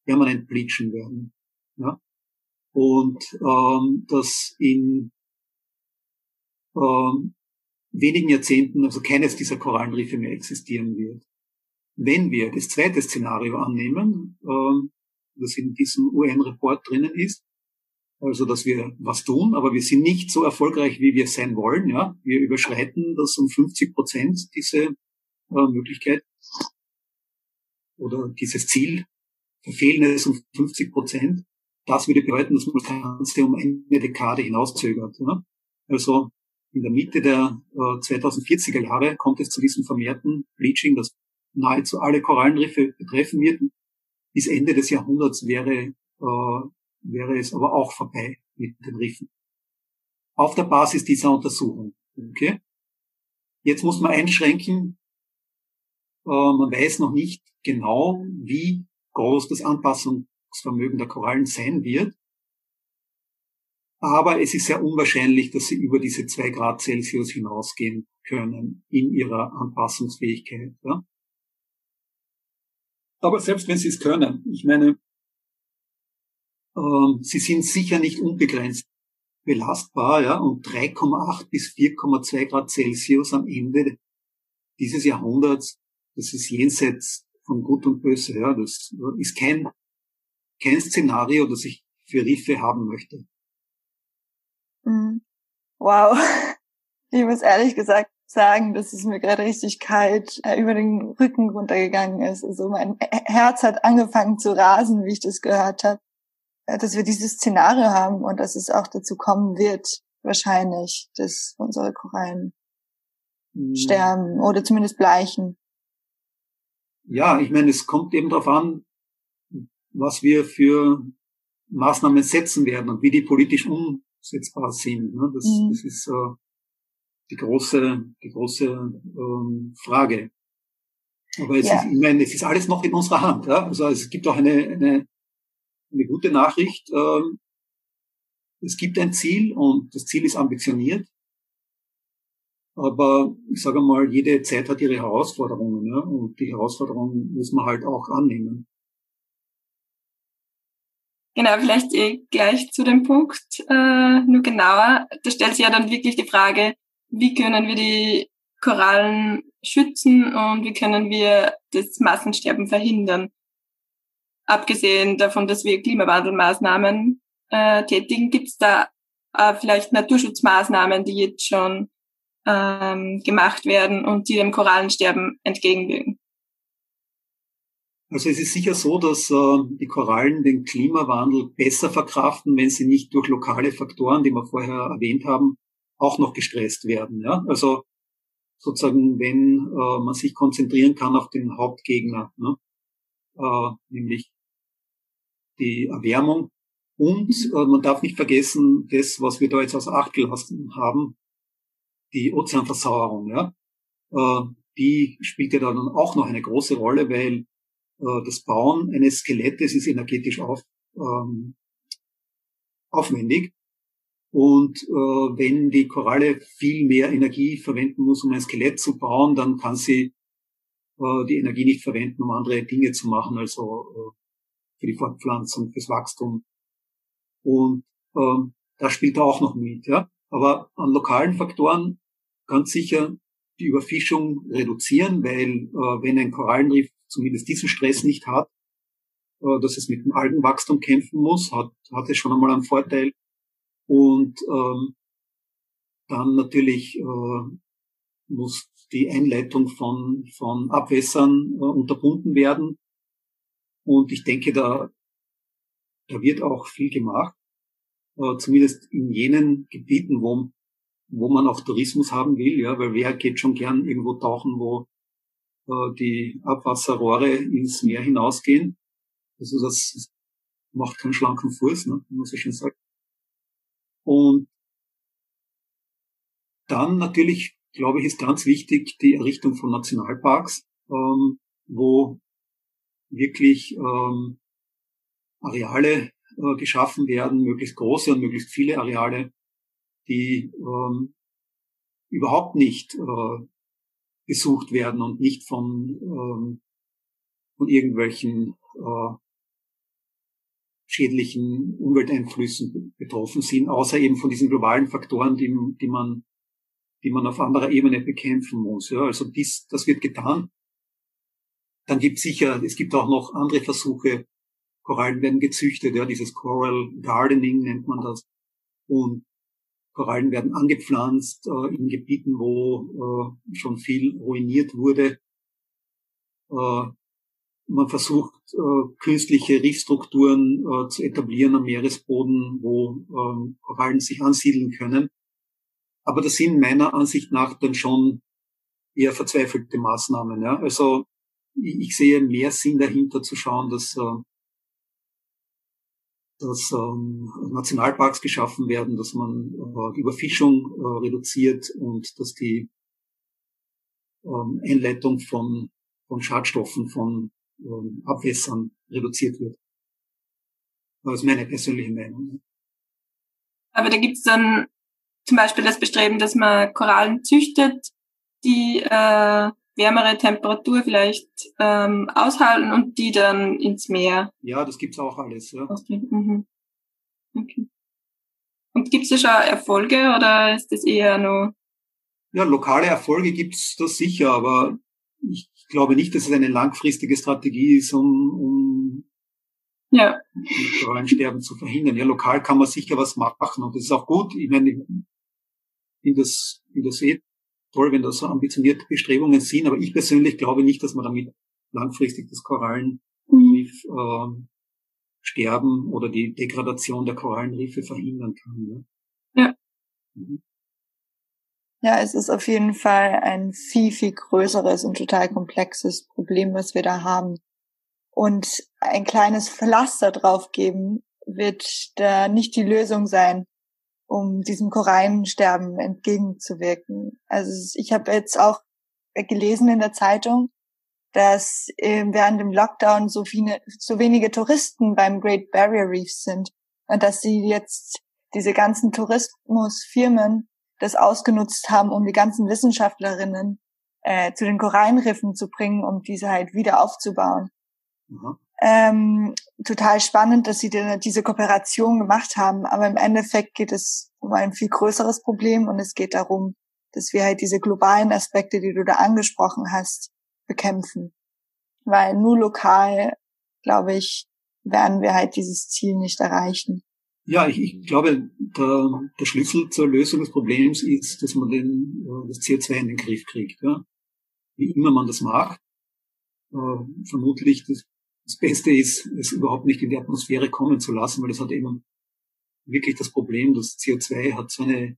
permanent bleachen werden. Ja? und ähm, dass in ähm, wenigen Jahrzehnten also keines dieser Korallenriffe mehr existieren wird. Wenn wir das zweite Szenario annehmen, ähm, das in diesem UN-Report drinnen ist, also dass wir was tun, aber wir sind nicht so erfolgreich, wie wir sein wollen. Ja, wir überschreiten das um 50 Prozent diese äh, Möglichkeit oder dieses Ziel, verfehlen es um 50 Prozent das würde bedeuten, dass man das Ganze um eine Dekade hinauszögert. Ja? Also in der Mitte der äh, 2040er Jahre kommt es zu diesem vermehrten Bleaching, das nahezu alle Korallenriffe betreffen wird. Bis Ende des Jahrhunderts wäre, äh, wäre es aber auch vorbei mit den Riffen. Auf der Basis dieser Untersuchung. Okay? Jetzt muss man einschränken, man weiß noch nicht genau, wie groß das Anpassungsvermögen der Korallen sein wird. Aber es ist sehr unwahrscheinlich, dass sie über diese zwei Grad Celsius hinausgehen können in ihrer Anpassungsfähigkeit. Ja. Aber selbst wenn sie es können, ich meine, äh, sie sind sicher nicht unbegrenzt belastbar, ja, und 3,8 bis 4,2 Grad Celsius am Ende dieses Jahrhunderts, das ist jenseits von Gut und Böse, ja, das ist kein, kein Szenario, das ich für Riffe haben möchte. Mhm. Wow. Ich muss ehrlich gesagt sagen, dass es mir gerade richtig kalt äh, über den Rücken runtergegangen ist. Also mein Herz hat angefangen zu rasen, wie ich das gehört habe. Äh, dass wir dieses Szenario haben und dass es auch dazu kommen wird, wahrscheinlich, dass unsere Korallen mhm. sterben oder zumindest bleichen. Ja, ich meine, es kommt eben darauf an, was wir für Maßnahmen setzen werden und wie die politisch umsetzbar sind. Ne? Das, mhm. das ist äh, die große, die große ähm, Frage. Aber es ja. ist, ich meine, es ist alles noch in unserer Hand. Ja? Also es gibt auch eine, eine eine gute Nachricht. Ähm, es gibt ein Ziel und das Ziel ist ambitioniert. Aber ich sage mal, jede Zeit hat ihre Herausforderungen ja? und die Herausforderungen muss man halt auch annehmen. Genau, vielleicht eh gleich zu dem Punkt äh, nur genauer. Da stellt sich ja dann wirklich die Frage, wie können wir die Korallen schützen und wie können wir das Massensterben verhindern abgesehen davon, dass wir Klimawandelmaßnahmen äh, tätigen, gibt es da äh, vielleicht Naturschutzmaßnahmen, die jetzt schon ähm, gemacht werden und die dem Korallensterben entgegenwirken? Also es ist sicher so, dass äh, die Korallen den Klimawandel besser verkraften, wenn sie nicht durch lokale Faktoren, die wir vorher erwähnt haben, auch noch gestresst werden. Ja? Also sozusagen, wenn äh, man sich konzentrieren kann auf den Hauptgegner, ne? äh, nämlich die Erwärmung. Und äh, man darf nicht vergessen, das, was wir da jetzt aus Acht gelassen haben, die Ozeanversauerung, ja, äh, die spielt ja dann auch noch eine große Rolle, weil äh, das Bauen eines Skelettes ist energetisch auf, ähm, aufwendig. Und äh, wenn die Koralle viel mehr Energie verwenden muss, um ein Skelett zu bauen, dann kann sie äh, die Energie nicht verwenden, um andere Dinge zu machen, also äh, für die Fortpflanzung, fürs Wachstum. Und ähm, da spielt er auch noch mit. Ja? Aber an lokalen Faktoren ganz sicher die Überfischung reduzieren, weil äh, wenn ein Korallenriff zumindest diesen Stress nicht hat, äh, dass es mit dem Algenwachstum kämpfen muss, hat, hat es schon einmal einen Vorteil. Und ähm, dann natürlich äh, muss die Einleitung von, von Abwässern äh, unterbunden werden. Und ich denke, da, da wird auch viel gemacht, äh, zumindest in jenen Gebieten, wo, wo man auch Tourismus haben will, ja, weil wer geht schon gern irgendwo tauchen, wo äh, die Abwasserrohre ins Meer hinausgehen. Also das macht keinen schlanken Fuß, ne, man so schön sagt. Und dann natürlich, glaube ich, ist ganz wichtig die Errichtung von Nationalparks, ähm, wo wirklich ähm, Areale äh, geschaffen werden, möglichst große und möglichst viele Areale, die ähm, überhaupt nicht äh, besucht werden und nicht von, ähm, von irgendwelchen äh, schädlichen Umwelteinflüssen betroffen sind, außer eben von diesen globalen Faktoren, die, die man die man auf anderer Ebene bekämpfen muss. Ja, also dies, das wird getan. Dann gibt sicher, es gibt auch noch andere Versuche. Korallen werden gezüchtet, ja, dieses Coral Gardening nennt man das. Und Korallen werden angepflanzt äh, in Gebieten, wo äh, schon viel ruiniert wurde. Äh, man versucht, äh, künstliche Riffstrukturen äh, zu etablieren am Meeresboden, wo ähm, Korallen sich ansiedeln können. Aber das sind meiner Ansicht nach dann schon eher verzweifelte Maßnahmen. Ja? Also ich sehe mehr Sinn dahinter zu schauen, dass, äh, dass ähm, Nationalparks geschaffen werden, dass man äh, die Überfischung äh, reduziert und dass die ähm, Einleitung von, von Schadstoffen, von ähm, Abwässern reduziert wird. Das ist meine persönliche Meinung. Aber da gibt es dann zum Beispiel das Bestreben, dass man Korallen züchtet, die äh, wärmere Temperatur vielleicht ähm, aushalten und die dann ins Meer. Ja, das gibt's auch alles. Ja. Mhm. Okay. Und gibt's da schon Erfolge oder ist das eher nur? Ja, lokale Erfolge gibt's da sicher, aber ich glaube nicht, dass es eine langfristige Strategie ist, um, um ja. Korallensterben zu verhindern. Ja, lokal kann man sicher was machen und das ist auch gut. Ich meine, finde das, finde das eh toll, wenn das so ambitionierte Bestrebungen sind, aber ich persönlich glaube nicht, dass man damit langfristig das Korallenriff äh, sterben oder die Degradation der Korallenriffe verhindern kann. Ne? Ja. Mhm. Ja, es ist auf jeden Fall ein viel, viel größeres und total komplexes Problem, was wir da haben. Und ein kleines Pflaster draufgeben wird da nicht die Lösung sein um diesem Korallensterben entgegenzuwirken. Also ich habe jetzt auch gelesen in der Zeitung, dass äh, während dem Lockdown so, viele, so wenige Touristen beim Great Barrier Reef sind und dass sie jetzt diese ganzen Tourismusfirmen das ausgenutzt haben, um die ganzen Wissenschaftlerinnen äh, zu den Korallenriffen zu bringen, um diese halt wieder aufzubauen. Mhm ähm, total spannend, dass sie diese Kooperation gemacht haben. Aber im Endeffekt geht es um ein viel größeres Problem und es geht darum, dass wir halt diese globalen Aspekte, die du da angesprochen hast, bekämpfen. Weil nur lokal, glaube ich, werden wir halt dieses Ziel nicht erreichen. Ja, ich, ich glaube, der, der Schlüssel zur Lösung des Problems ist, dass man den, äh, das CO2 in den Griff kriegt. Ja? Wie immer man das mag. Äh, vermutlich das das Beste ist, es überhaupt nicht in die Atmosphäre kommen zu lassen, weil das hat eben wirklich das Problem, dass CO2 hat so eine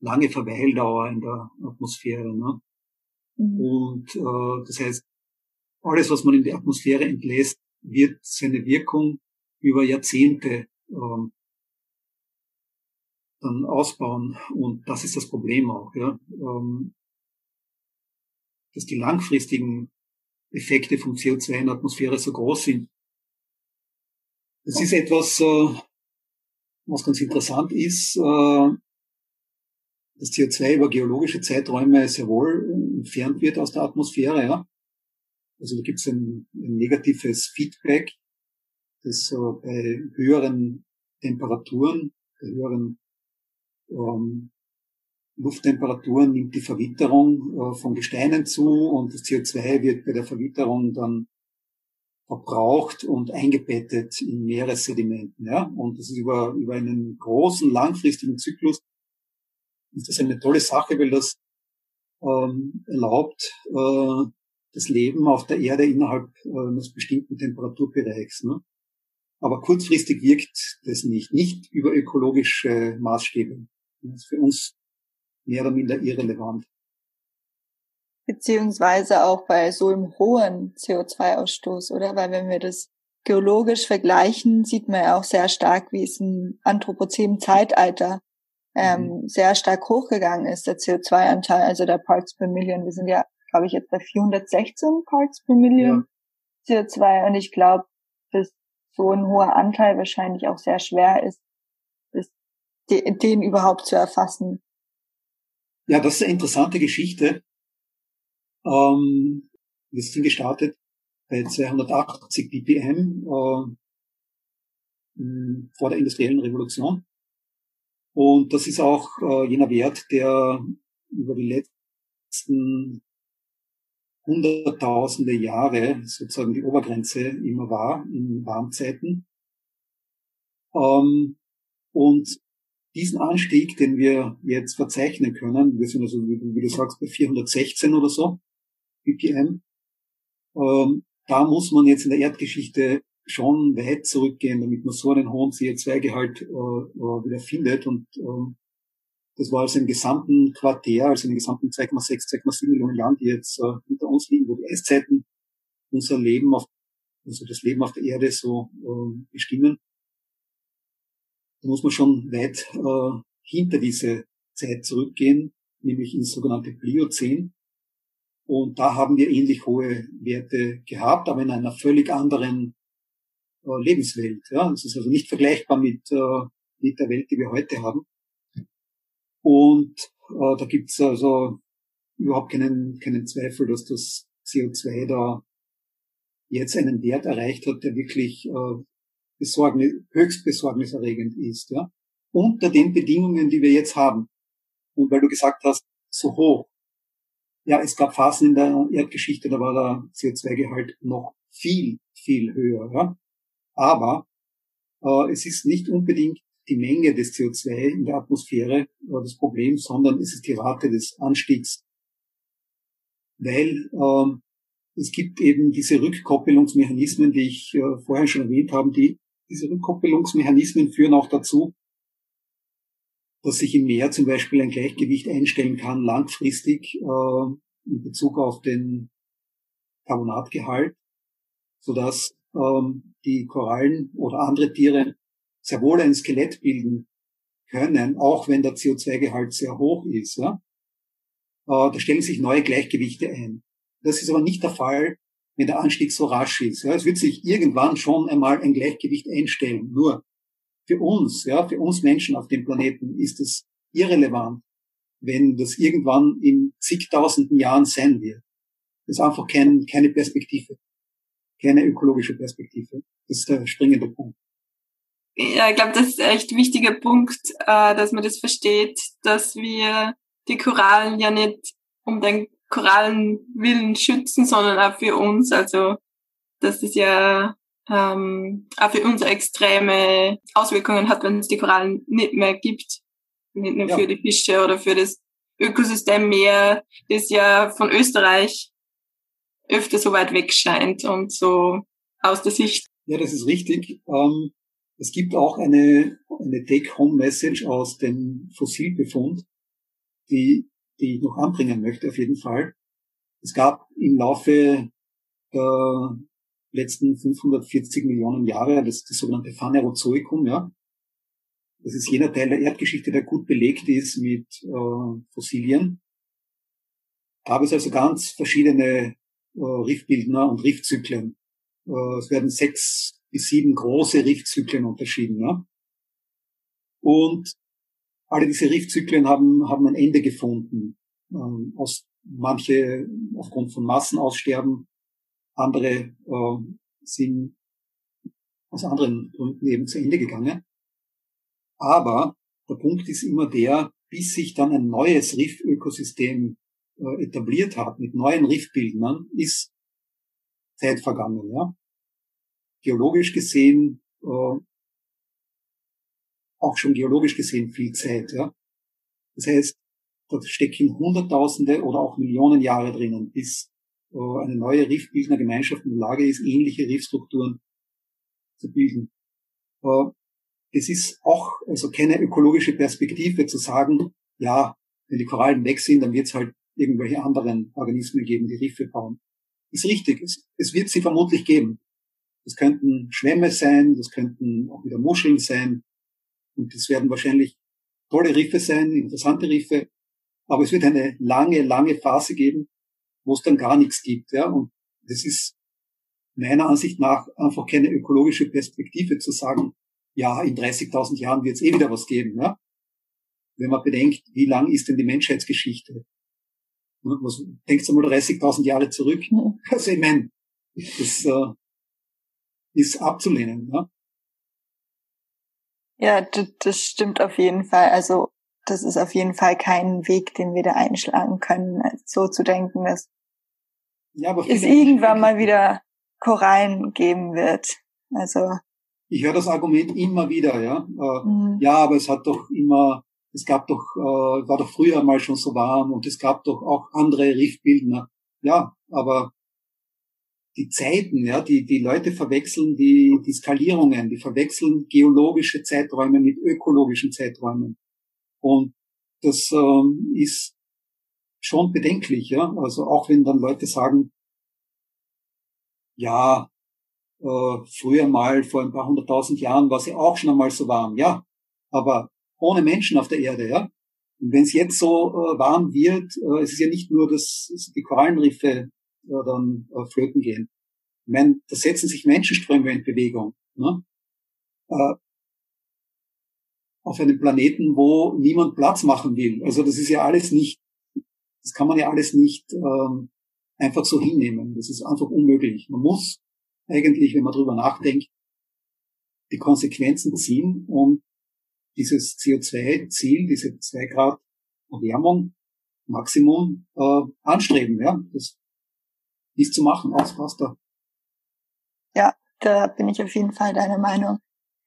lange Verweildauer in der Atmosphäre. Ne? Mhm. Und äh, das heißt, alles, was man in die Atmosphäre entlässt, wird seine Wirkung über Jahrzehnte ähm, dann ausbauen. Und das ist das Problem auch, ja. Ähm, dass die langfristigen Effekte vom CO2 in der Atmosphäre so groß sind. Das ist etwas, äh, was ganz interessant ist. Äh, das CO2 über geologische Zeiträume sehr wohl entfernt wird aus der Atmosphäre. Ja? Also da gibt es ein, ein, negatives Feedback, das äh, bei höheren Temperaturen, bei höheren ähm, Lufttemperaturen nimmt die Verwitterung äh, von Gesteinen zu und das CO2 wird bei der Verwitterung dann verbraucht und eingebettet in Meeressedimenten. Ja? Und das ist über, über einen großen, langfristigen Zyklus ist das eine tolle Sache, weil das ähm, erlaubt äh, das Leben auf der Erde innerhalb äh, eines bestimmten Temperaturbereichs. Ne? Aber kurzfristig wirkt das nicht, nicht über ökologische Maßstäbe. Das ist für uns mehr oder minder irrelevant. Beziehungsweise auch bei so einem hohen CO2-Ausstoß, oder? Weil wenn wir das geologisch vergleichen, sieht man ja auch sehr stark, wie es im anthropozänen Zeitalter ähm, mhm. sehr stark hochgegangen ist, der CO2-Anteil, also der Parts per Million. Wir sind ja, glaube ich, jetzt bei 416 Parts per Million ja. CO2 und ich glaube, dass so ein hoher Anteil wahrscheinlich auch sehr schwer ist, den überhaupt zu erfassen. Ja, das ist eine interessante Geschichte. Ähm, wir sind gestartet bei 280 ppm äh, vor der industriellen Revolution. Und das ist auch äh, jener Wert, der über die letzten hunderttausende Jahre sozusagen die Obergrenze immer war in Warmzeiten. Ähm, und diesen Anstieg, den wir jetzt verzeichnen können, wir sind also, wie, du sagst, bei 416 oder so, BPM, ähm, da muss man jetzt in der Erdgeschichte schon weit zurückgehen, damit man so einen hohen CO2-Gehalt äh, äh, wieder findet. Und äh, das war also im gesamten Quartär, also in den gesamten 2,6, 2,7 Millionen Jahren, die jetzt äh, hinter uns liegen, wo die Eiszeiten unser Leben auf, also das Leben auf der Erde so äh, bestimmen muss man schon weit äh, hinter diese Zeit zurückgehen, nämlich ins sogenannte Pliozän. Und da haben wir ähnlich hohe Werte gehabt, aber in einer völlig anderen äh, Lebenswelt. Ja, es ist also nicht vergleichbar mit, äh, mit der Welt, die wir heute haben. Und äh, da gibt's also überhaupt keinen, keinen Zweifel, dass das CO2 da jetzt einen Wert erreicht hat, der wirklich äh, besorgnis, höchst besorgniserregend ist. Ja? Unter den Bedingungen, die wir jetzt haben. Und weil du gesagt hast, so hoch. Ja, es gab Phasen in der Erdgeschichte, da war der CO2-Gehalt noch viel, viel höher. Ja? Aber äh, es ist nicht unbedingt die Menge des CO2 in der Atmosphäre äh, das Problem, sondern es ist die Rate des Anstiegs. Weil ähm, es gibt eben diese Rückkoppelungsmechanismen, die ich äh, vorher schon erwähnt habe, die, diese Rückkoppelungsmechanismen führen auch dazu, dass sich im Meer zum Beispiel ein Gleichgewicht einstellen kann, langfristig äh, in Bezug auf den Carbonatgehalt, sodass ähm, die Korallen oder andere Tiere sehr wohl ein Skelett bilden können, auch wenn der CO2-Gehalt sehr hoch ist. Ja? Äh, da stellen sich neue Gleichgewichte ein. Das ist aber nicht der Fall, wenn der Anstieg so rasch ist. Ja? Es wird sich irgendwann schon einmal ein Gleichgewicht einstellen. Nur für uns, ja, für uns Menschen auf dem Planeten ist es irrelevant, wenn das irgendwann in zigtausenden Jahren sein wird. Das ist einfach kein, keine Perspektive keine ökologische Perspektive. Das ist der springende Punkt. Ja, ich glaube, das ist echt wichtiger Punkt, äh, dass man das versteht, dass wir die Korallen ja nicht um den Korallenwillen schützen, sondern auch für uns. Also, dass es ja ähm, auch für uns extreme Auswirkungen hat, wenn es die Korallen nicht mehr gibt. Nicht nur ja. für die Fische oder für das Ökosystem Meer, das ja von Österreich öfter so weit weg scheint und so aus der Sicht. Ja, das ist richtig. Ähm, es gibt auch eine, eine Take-Home-Message aus dem Fossilbefund, die, die ich noch anbringen möchte, auf jeden Fall. Es gab im Laufe der letzten 540 Millionen Jahre, das, das sogenannte Phanerozoikum, ja. Das ist jener Teil der Erdgeschichte, der gut belegt ist mit äh, Fossilien. Gab es also ganz verschiedene äh, Riftbildner und Riftzyklen. Äh, es werden sechs bis sieben große Riftzyklen unterschieden. Ja? Und alle diese Riftzyklen haben, haben ein Ende gefunden. Ähm, aus, manche aufgrund von Massenaussterben, andere äh, sind aus anderen Gründen eben zu Ende gegangen. Aber der Punkt ist immer der, bis sich dann ein neues Riffökosystem äh, etabliert hat mit neuen Riffbildern, ist Zeit vergangen. Ja? Geologisch gesehen, äh, auch schon geologisch gesehen viel Zeit. Ja? Das heißt, da stecken Hunderttausende oder auch Millionen Jahre drinnen, bis äh, eine neue Riffbildnergemeinschaft in der Lage ist, ähnliche Riffstrukturen zu bilden. Äh, das ist auch also keine ökologische Perspektive zu sagen, ja, wenn die Korallen weg sind, dann wird es halt irgendwelche anderen Organismen geben, die Riffe bauen. Ist richtig, es, es wird sie vermutlich geben. Das könnten Schwämme sein, das könnten auch wieder Muscheln sein. Und das werden wahrscheinlich tolle Riffe sein, interessante Riffe. Aber es wird eine lange, lange Phase geben, wo es dann gar nichts gibt. Ja? Und das ist meiner Ansicht nach einfach keine ökologische Perspektive zu sagen, ja, in 30.000 Jahren wird es eh wieder was geben. Ja? Wenn man bedenkt, wie lang ist denn die Menschheitsgeschichte? Was, denkst du mal 30.000 Jahre zurück? Also ich meine, das äh, ist abzulehnen. Ja? Ja, das stimmt auf jeden Fall. Also das ist auf jeden Fall kein Weg, den wir da einschlagen können, so zu denken, dass ja, es irgendwann mal wieder Korallen geben wird. Also ich höre das Argument immer wieder, ja. Äh, mhm. Ja, aber es hat doch immer es gab doch, äh, war doch früher mal schon so warm und es gab doch auch andere Riftbildner. Ja, aber die Zeiten, ja, die, die Leute verwechseln die, die Skalierungen, die verwechseln geologische Zeiträume mit ökologischen Zeiträumen. Und das ähm, ist schon bedenklich, ja. Also auch wenn dann Leute sagen, ja, äh, früher mal vor ein paar hunderttausend Jahren war sie auch schon einmal so warm, ja. Aber ohne Menschen auf der Erde, ja. Und wenn es jetzt so äh, warm wird, äh, es ist ja nicht nur, dass die Korallenriffe äh, dann äh, flöten gehen. Ich meine, da setzen sich Menschenströme in Bewegung. Ne? Äh, auf einem Planeten, wo niemand Platz machen will. Also das ist ja alles nicht, das kann man ja alles nicht ähm, einfach so hinnehmen. Das ist einfach unmöglich. Man muss eigentlich, wenn man drüber nachdenkt, die Konsequenzen ziehen und dieses CO2-Ziel, diese zwei Grad Erwärmung Maximum äh, anstreben. Ja, das ist zu machen. Aus da. Ja, da bin ich auf jeden Fall deiner Meinung,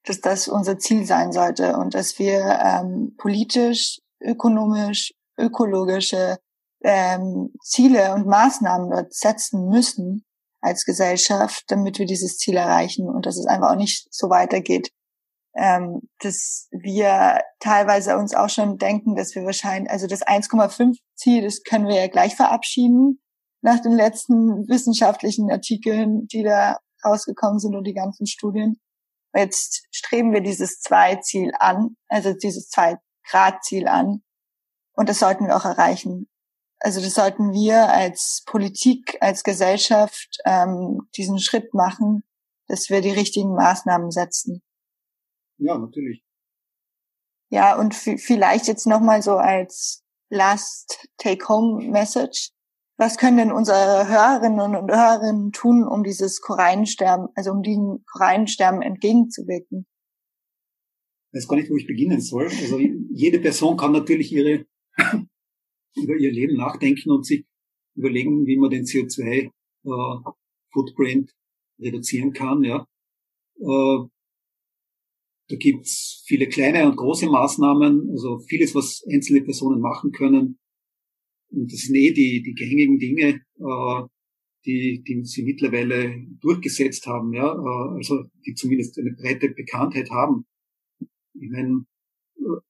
dass das unser Ziel sein sollte und dass wir ähm, politisch, ökonomisch, ökologische ähm, Ziele und Maßnahmen dort setzen müssen als Gesellschaft, damit wir dieses Ziel erreichen und dass es einfach auch nicht so weitergeht, ähm, dass wir teilweise uns auch schon denken, dass wir wahrscheinlich, also das 1,5 Ziel, das können wir ja gleich verabschieden nach den letzten wissenschaftlichen Artikeln, die da rausgekommen sind und die ganzen Studien. Jetzt streben wir dieses 2 Ziel an, also dieses 2 Grad Ziel an. Und das sollten wir auch erreichen. Also das sollten wir als Politik, als Gesellschaft ähm, diesen Schritt machen, dass wir die richtigen Maßnahmen setzen. Ja, natürlich. Ja, und vielleicht jetzt nochmal so als Last Take-Home-Message. Was können denn unsere Hörerinnen und Hörerinnen tun, um dieses Korallensterben, also um diesem Korallensterben entgegenzuwirken? Ich weiß gar nicht, wo ich beginnen soll. Also jede Person kann natürlich ihre, über ihr Leben nachdenken und sich überlegen, wie man den CO2-Footprint äh, reduzieren kann. Ja. Äh, da gibt's viele kleine und große Maßnahmen, also vieles, was einzelne Personen machen können. Und das sind eh die, die gängigen Dinge, äh, die, die sie mittlerweile durchgesetzt haben, ja, äh, also die zumindest eine breite Bekanntheit haben. Ich meine, äh,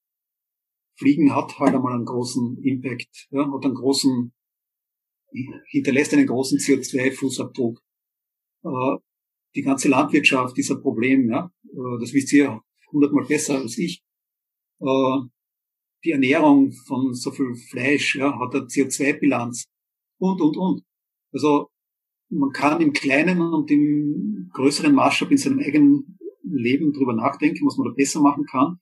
Fliegen hat halt einmal einen großen Impact, ja, hat einen großen, hinterlässt einen großen CO2-Fußabdruck. Äh, die ganze Landwirtschaft ist ein Problem, ja. Äh, das wisst ihr hundertmal besser als ich. Die Ernährung von so viel Fleisch ja, hat eine CO2-Bilanz und, und, und. Also man kann im kleinen und im größeren Maßstab in seinem eigenen Leben drüber nachdenken, was man da besser machen kann.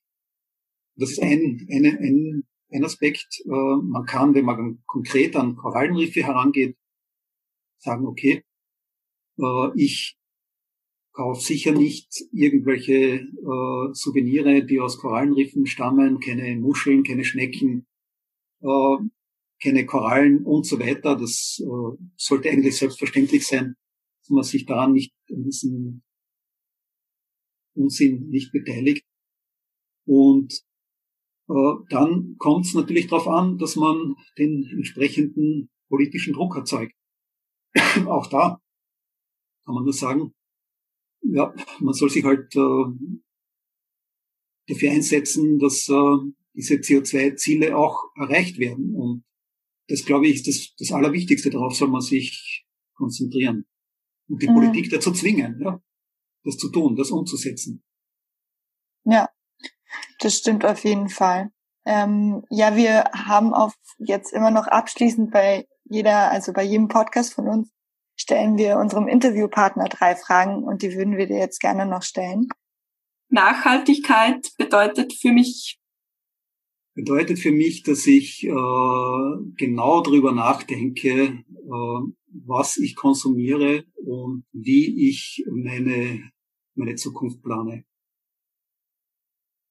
Das ist ein, eine, ein, ein Aspekt. Äh, man kann, wenn man konkret an Korallenriffe herangeht, sagen, okay, äh, ich kaufe sicher nicht irgendwelche äh, Souvenire, die aus Korallenriffen stammen, keine Muscheln, keine Schnecken, äh, keine Korallen und so weiter. Das äh, sollte eigentlich selbstverständlich sein, dass man sich daran nicht in diesem Unsinn nicht beteiligt. Und äh, dann kommt es natürlich darauf an, dass man den entsprechenden politischen Druck erzeugt. Auch da kann man nur sagen, ja, man soll sich halt äh, dafür einsetzen, dass äh, diese CO2-Ziele auch erreicht werden. Und das, glaube ich, ist das, das Allerwichtigste. Darauf soll man sich konzentrieren. Und die mhm. Politik dazu zwingen, ja, das zu tun, das umzusetzen. Ja, das stimmt auf jeden Fall. Ähm, ja, wir haben auch jetzt immer noch abschließend bei jeder, also bei jedem Podcast von uns stellen wir unserem Interviewpartner drei Fragen und die würden wir dir jetzt gerne noch stellen. Nachhaltigkeit bedeutet für mich bedeutet für mich, dass ich äh, genau darüber nachdenke, äh, was ich konsumiere und wie ich meine, meine Zukunft plane.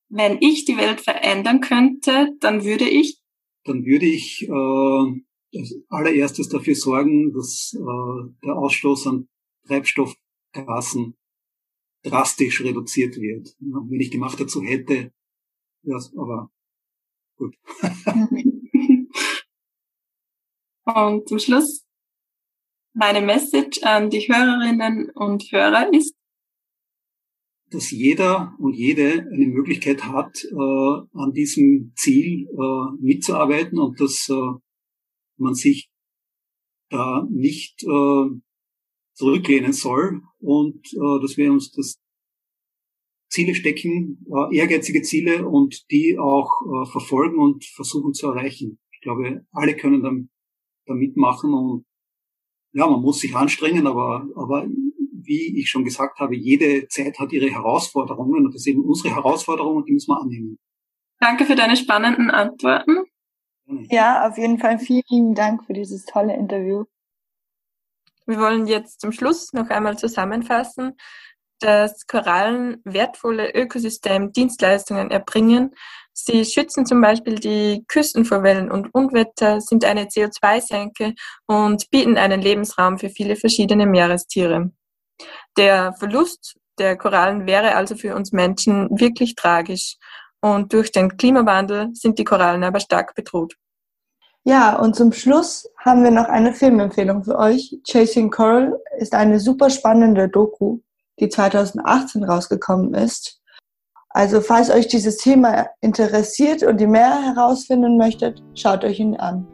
Wenn ich die Welt verändern könnte, dann würde ich? Dann würde ich äh, als allererstes dafür sorgen, dass äh, der Ausstoß an Treibstoffgasen drastisch reduziert wird. Wenn ich die Macht dazu hätte, ja, aber gut. und zum Schluss meine Message an die Hörerinnen und Hörer ist, dass jeder und jede eine Möglichkeit hat, äh, an diesem Ziel äh, mitzuarbeiten und dass äh, man sich da nicht äh, zurücklehnen soll und äh, dass wir uns das Ziele stecken, äh, ehrgeizige Ziele und die auch äh, verfolgen und versuchen zu erreichen. Ich glaube, alle können dann da mitmachen und ja, man muss sich anstrengen, aber, aber wie ich schon gesagt habe, jede Zeit hat ihre Herausforderungen und das ist eben unsere Herausforderung und die müssen wir annehmen. Danke für deine spannenden Antworten. Ja, auf jeden Fall vielen Dank für dieses tolle Interview. Wir wollen jetzt zum Schluss noch einmal zusammenfassen, dass Korallen wertvolle Ökosystemdienstleistungen erbringen. Sie schützen zum Beispiel die Küsten vor Wellen und Unwetter, sind eine CO2-Senke und bieten einen Lebensraum für viele verschiedene Meerestiere. Der Verlust der Korallen wäre also für uns Menschen wirklich tragisch. Und durch den Klimawandel sind die Korallen aber stark bedroht. Ja, und zum Schluss haben wir noch eine Filmempfehlung für euch. Chasing Coral ist eine super spannende Doku, die 2018 rausgekommen ist. Also falls euch dieses Thema interessiert und ihr mehr herausfinden möchtet, schaut euch ihn an.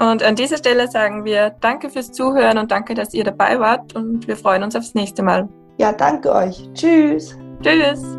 Und an dieser Stelle sagen wir Danke fürs Zuhören und danke, dass ihr dabei wart und wir freuen uns aufs nächste Mal. Ja, danke euch. Tschüss. Tschüss.